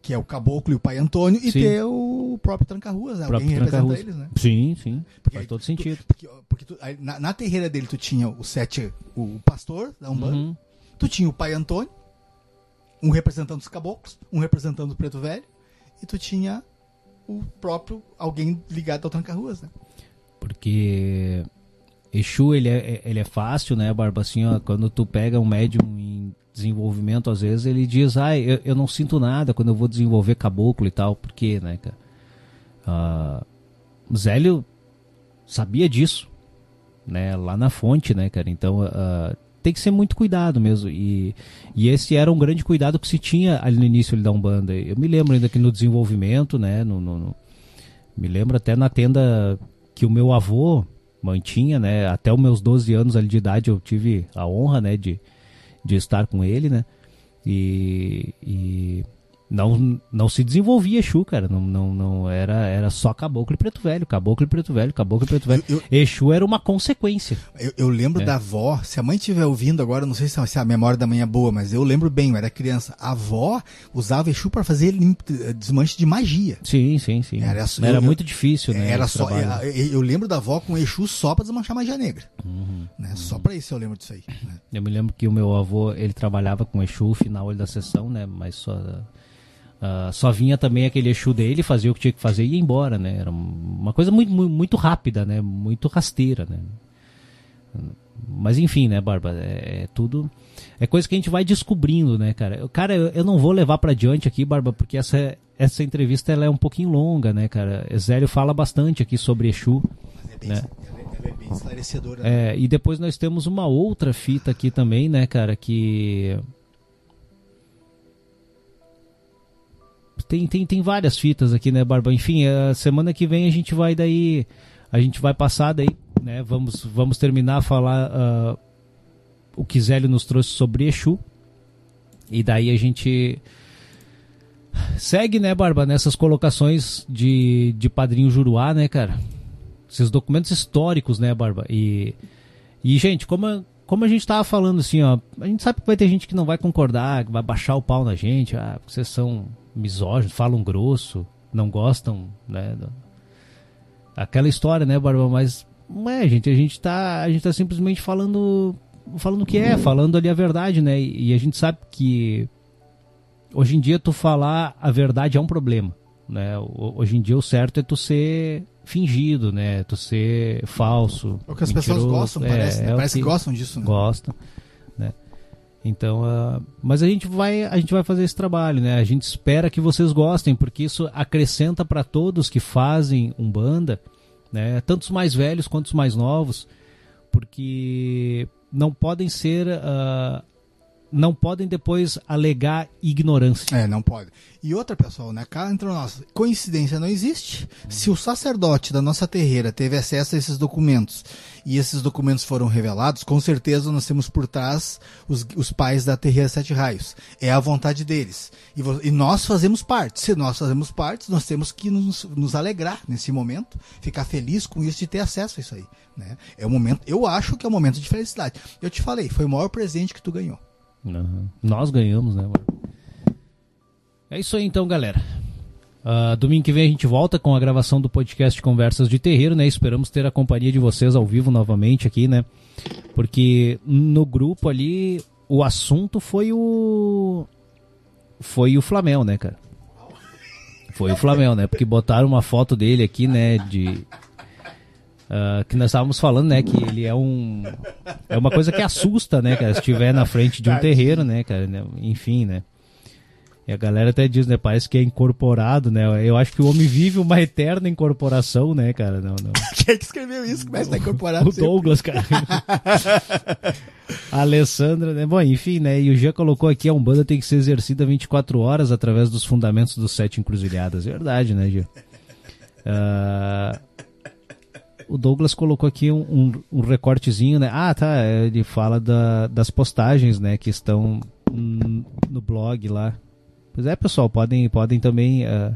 que é o Caboclo e o Pai Antônio, e sim. ter o próprio Tranca-Ruas, né? Alguém representa eles, né?
Sim, sim. Porque faz todo tu, sentido.
Porque, porque tu, na, na, terreira dele tu tinha o sete, o pastor da Umbanda, uhum. tu tinha o Pai Antônio, um representando os caboclos, um representando o preto velho, e tu tinha o próprio alguém ligado ao tranca-ruas, né?
Porque Exu, ele é, ele é fácil, né, Barba? Assim, ó, quando tu pega um médium em desenvolvimento, às vezes ele diz, ah, eu, eu não sinto nada quando eu vou desenvolver caboclo e tal. Por quê, né, cara? Uh, Zélio sabia disso, né, lá na fonte, né, cara? Então, uh, tem que ser muito cuidado mesmo. E, e esse era um grande cuidado que se tinha ali no início da Umbanda. Eu me lembro ainda que no desenvolvimento, né? No, no, no, me lembro até na tenda que o meu avô mantinha, né? Até os meus 12 anos ali de idade eu tive a honra, né? De, de estar com ele, né? E, e não, não se desenvolvia Exu, cara. Não, não, não era, era só caboclo e preto velho, caboclo e preto velho, caboclo e preto velho. Eu, eu, Exu era uma consequência.
Eu, eu lembro é. da avó, se a mãe estiver ouvindo agora, não sei se, se, a memória da mãe é boa, mas eu lembro bem, eu era criança. A avó usava Exu para fazer desmanche de magia.
Sim, sim, sim. Era, era muito difícil, né?
Era só, eu, lembro da avó com Exu só para desmanchar magia negra. Uhum, né? Uhum. Só para isso eu lembro disso aí. Né?
Eu me lembro que o meu avô, ele trabalhava com Exu, final da sessão, né? Mas só Uh, só vinha também aquele Exu dele, fazia o que tinha que fazer e ia embora, né? Era uma coisa muito, muito rápida, né? Muito rasteira, né? Mas enfim, né, Barba? É, é, tudo. É coisa que a gente vai descobrindo, né, cara? Cara, eu, eu não vou levar para diante aqui, Barba, porque essa, essa entrevista ela é um pouquinho longa, né, cara? Zélio fala bastante aqui sobre Exu. Mas é bem, né?
ela é bem esclarecedora.
Né? É, e depois nós temos uma outra fita aqui também, né, cara? Que tem, tem, tem várias fitas aqui, né, Barba? Enfim, a semana que vem a gente vai daí. A gente vai passar daí, né? Vamos, vamos terminar a falar uh, o que Zélio nos trouxe sobre Exu. E daí a gente segue, né, Barba, nessas colocações de, de Padrinho Juruá, né, cara? Esses documentos históricos, né, Barba? E, e gente, como, como a gente tava falando assim, ó, a gente sabe que vai ter gente que não vai concordar, que vai baixar o pau na gente, ah, vocês são misóginos, falam grosso, não gostam, né? Aquela história, né, Barba? Mas não é, gente, a gente tá, a gente tá simplesmente falando falando o que é, falando ali a verdade, né? E a gente sabe que hoje em dia tu falar a verdade é um problema, né? Hoje em dia o certo é tu ser fingido, né? Tu ser falso.
É o que as pessoas gostam, é, parece, né? é parece que, que, gostam disso, né?
Gostam? Então, uh, mas a gente vai a gente vai fazer esse trabalho, né? A gente espera que vocês gostem, porque isso acrescenta para todos que fazem umbanda, né? Tanto os mais velhos quanto os mais novos, porque não podem ser uh, não podem depois alegar ignorância.
É, não pode. E outra, pessoal, né? Cá entre nós, coincidência não existe. Se o sacerdote da nossa terreira teve acesso a esses documentos e esses documentos foram revelados, com certeza nós temos por trás os, os pais da terreira Sete Raios. É a vontade deles. E, e nós fazemos parte. Se nós fazemos parte, nós temos que nos, nos alegrar nesse momento, ficar feliz com isso e ter acesso a isso aí. Né? É o momento, eu acho que é o momento de felicidade. Eu te falei, foi o maior presente que tu ganhou.
Uhum. Nós ganhamos, né? É isso aí então, galera. Uh, domingo que vem a gente volta com a gravação do podcast Conversas de Terreiro, né? Esperamos ter a companhia de vocês ao vivo novamente aqui, né? Porque no grupo ali o assunto foi o foi o Flamengo, né, cara? Foi o Flamengo, né? Porque botaram uma foto dele aqui, né, de Uh, que nós estávamos falando, né, que ele é um é uma coisa que assusta, né, cara, se estiver na frente de um terreiro, né, cara, enfim, né. E a galera até diz, né, parece que é incorporado, né? Eu acho que o homem vive uma eterna incorporação, né, cara? Não, não.
Quem é que escreveu isso? Começa a estar incorporado.
O sempre. Douglas, cara. a Alessandra, né? Bom, enfim, né? E o Jean colocou aqui, a Umbanda tem que ser exercida 24 horas através dos fundamentos dos sete encruzilhadas. Verdade, né, Jean? Uh, o Douglas colocou aqui um, um, um, recortezinho, né? Ah, tá. Ele fala da, das postagens, né? Que estão no blog lá. Pois é, pessoal, podem, podem também uh,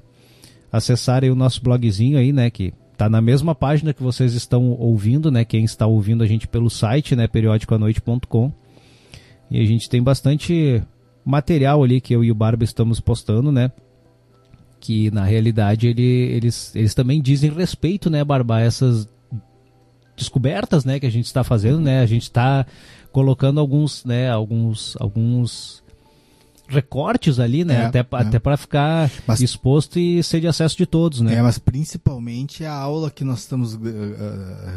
acessar o nosso blogzinho aí, né? Que tá na mesma página que vocês estão ouvindo, né? Quem está ouvindo a gente pelo site, né? periodicanoite.com. E a gente tem bastante material ali que eu e o Barba estamos postando, né? Que na realidade ele, eles, eles também dizem respeito, né, Barba, a essas descobertas, né, que a gente está fazendo, né? A gente está colocando alguns, né, alguns, alguns recortes ali, né? É, até é. até para ficar mas, exposto e ser de acesso de todos, né?
É, mas principalmente a aula que nós estamos uh,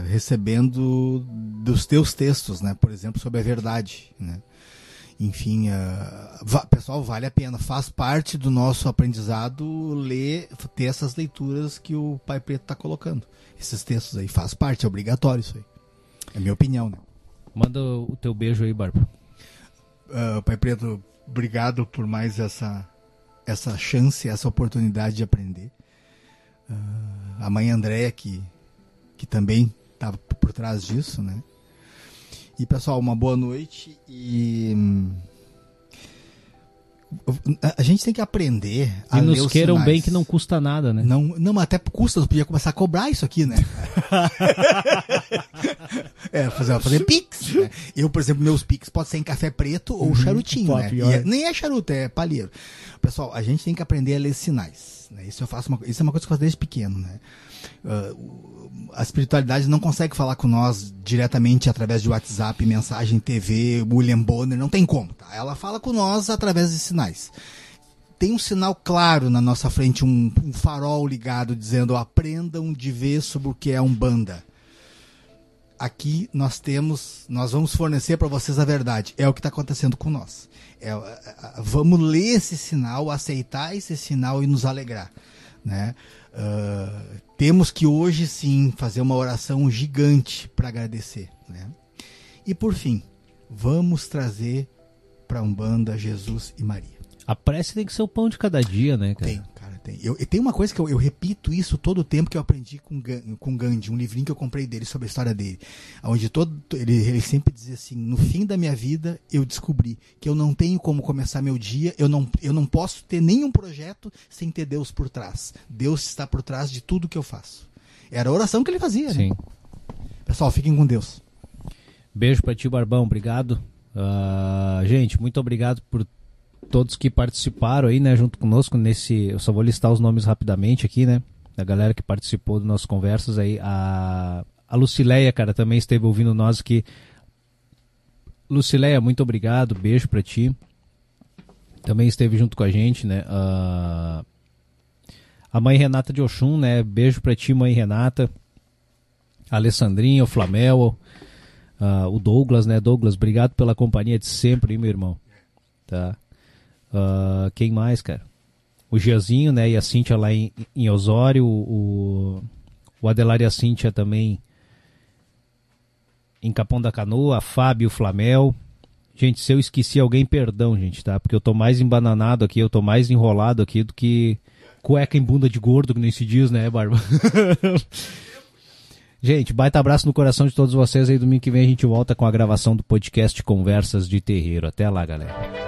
recebendo dos teus textos, né? Por exemplo, sobre a verdade, né? Enfim, uh, pessoal, vale a pena. Faz parte do nosso aprendizado ler, ter essas leituras que o Pai Preto está colocando esses textos aí. Faz parte, é obrigatório isso aí. É a minha opinião, né?
Manda o teu beijo aí, Barba.
Uh, Pai Preto, obrigado por mais essa, essa chance, essa oportunidade de aprender. Uh, a mãe Andréia, que, que também estava por trás disso, né? E pessoal, uma boa noite e. A gente tem que aprender
a e nos queiram sinais. bem que não custa nada, né?
Não, não, mas até custa, podia começar a cobrar isso aqui, né? é, fazer, fazer pix. Né? Eu, por exemplo, meus pix pode ser em café preto ou uhum, charutinho, né? É, nem é charuto, é palheiro. Pessoal, a gente tem que aprender a ler sinais. Né? Isso eu faço uma, isso é uma coisa que eu faço desde pequeno, né? Uh, a espiritualidade não consegue falar com nós diretamente através de WhatsApp, mensagem, TV, William Bonner, não tem como. Tá? Ela fala com nós através de sinais. Tem um sinal claro na nossa frente, um, um farol ligado dizendo aprendam de ver sobre o que é Umbanda. Aqui nós temos, nós vamos fornecer para vocês a verdade. É o que está acontecendo com nós. É, vamos ler esse sinal, aceitar esse sinal e nos alegrar. Né? Uh, temos que hoje sim fazer uma oração gigante para agradecer. Né? E por fim, vamos trazer para Umbanda Jesus e Maria.
A prece tem que ser o pão de cada dia, né,
cara? Tem, tem. Eu, tem uma coisa que eu, eu, repito isso todo o tempo que eu aprendi com, com Gandhi, um livrinho que eu comprei dele sobre a história dele. Onde todo, ele, ele sempre dizia assim: no fim da minha vida, eu descobri que eu não tenho como começar meu dia, eu não, eu não posso ter nenhum projeto sem ter Deus por trás. Deus está por trás de tudo que eu faço. Era a oração que ele fazia, né? Sim. Né? Pessoal, fiquem com Deus.
Beijo para ti, Barbão. Obrigado. Uh, gente, muito obrigado por todos que participaram aí, né, junto conosco nesse. Eu só vou listar os nomes rapidamente aqui, né? Da galera que participou das nossas conversas aí. A, a Lucileia, cara, também esteve ouvindo nós aqui. Lucileia, muito obrigado. Beijo pra ti. Também esteve junto com a gente, né? Uh, a mãe Renata de Oxum, né? Beijo pra ti, mãe Renata. A Alessandrinha, o Flamel. O Douglas, né? Douglas, obrigado pela companhia de sempre, hein, meu irmão. Tá. Uh, quem mais, cara? O Giazinho, né? E a Cíntia lá em, em Osório. O, o Adelar e a Cíntia também em Capão da Canoa. Fábio Flamel. Gente, se eu esqueci alguém, perdão, gente, tá? Porque eu tô mais embananado aqui, eu tô mais enrolado aqui do que cueca em bunda de gordo, que nem se diz, né, Barba? Gente, baita abraço no coração de todos vocês aí. Domingo que vem a gente volta com a gravação do podcast Conversas de Terreiro. Até lá, galera.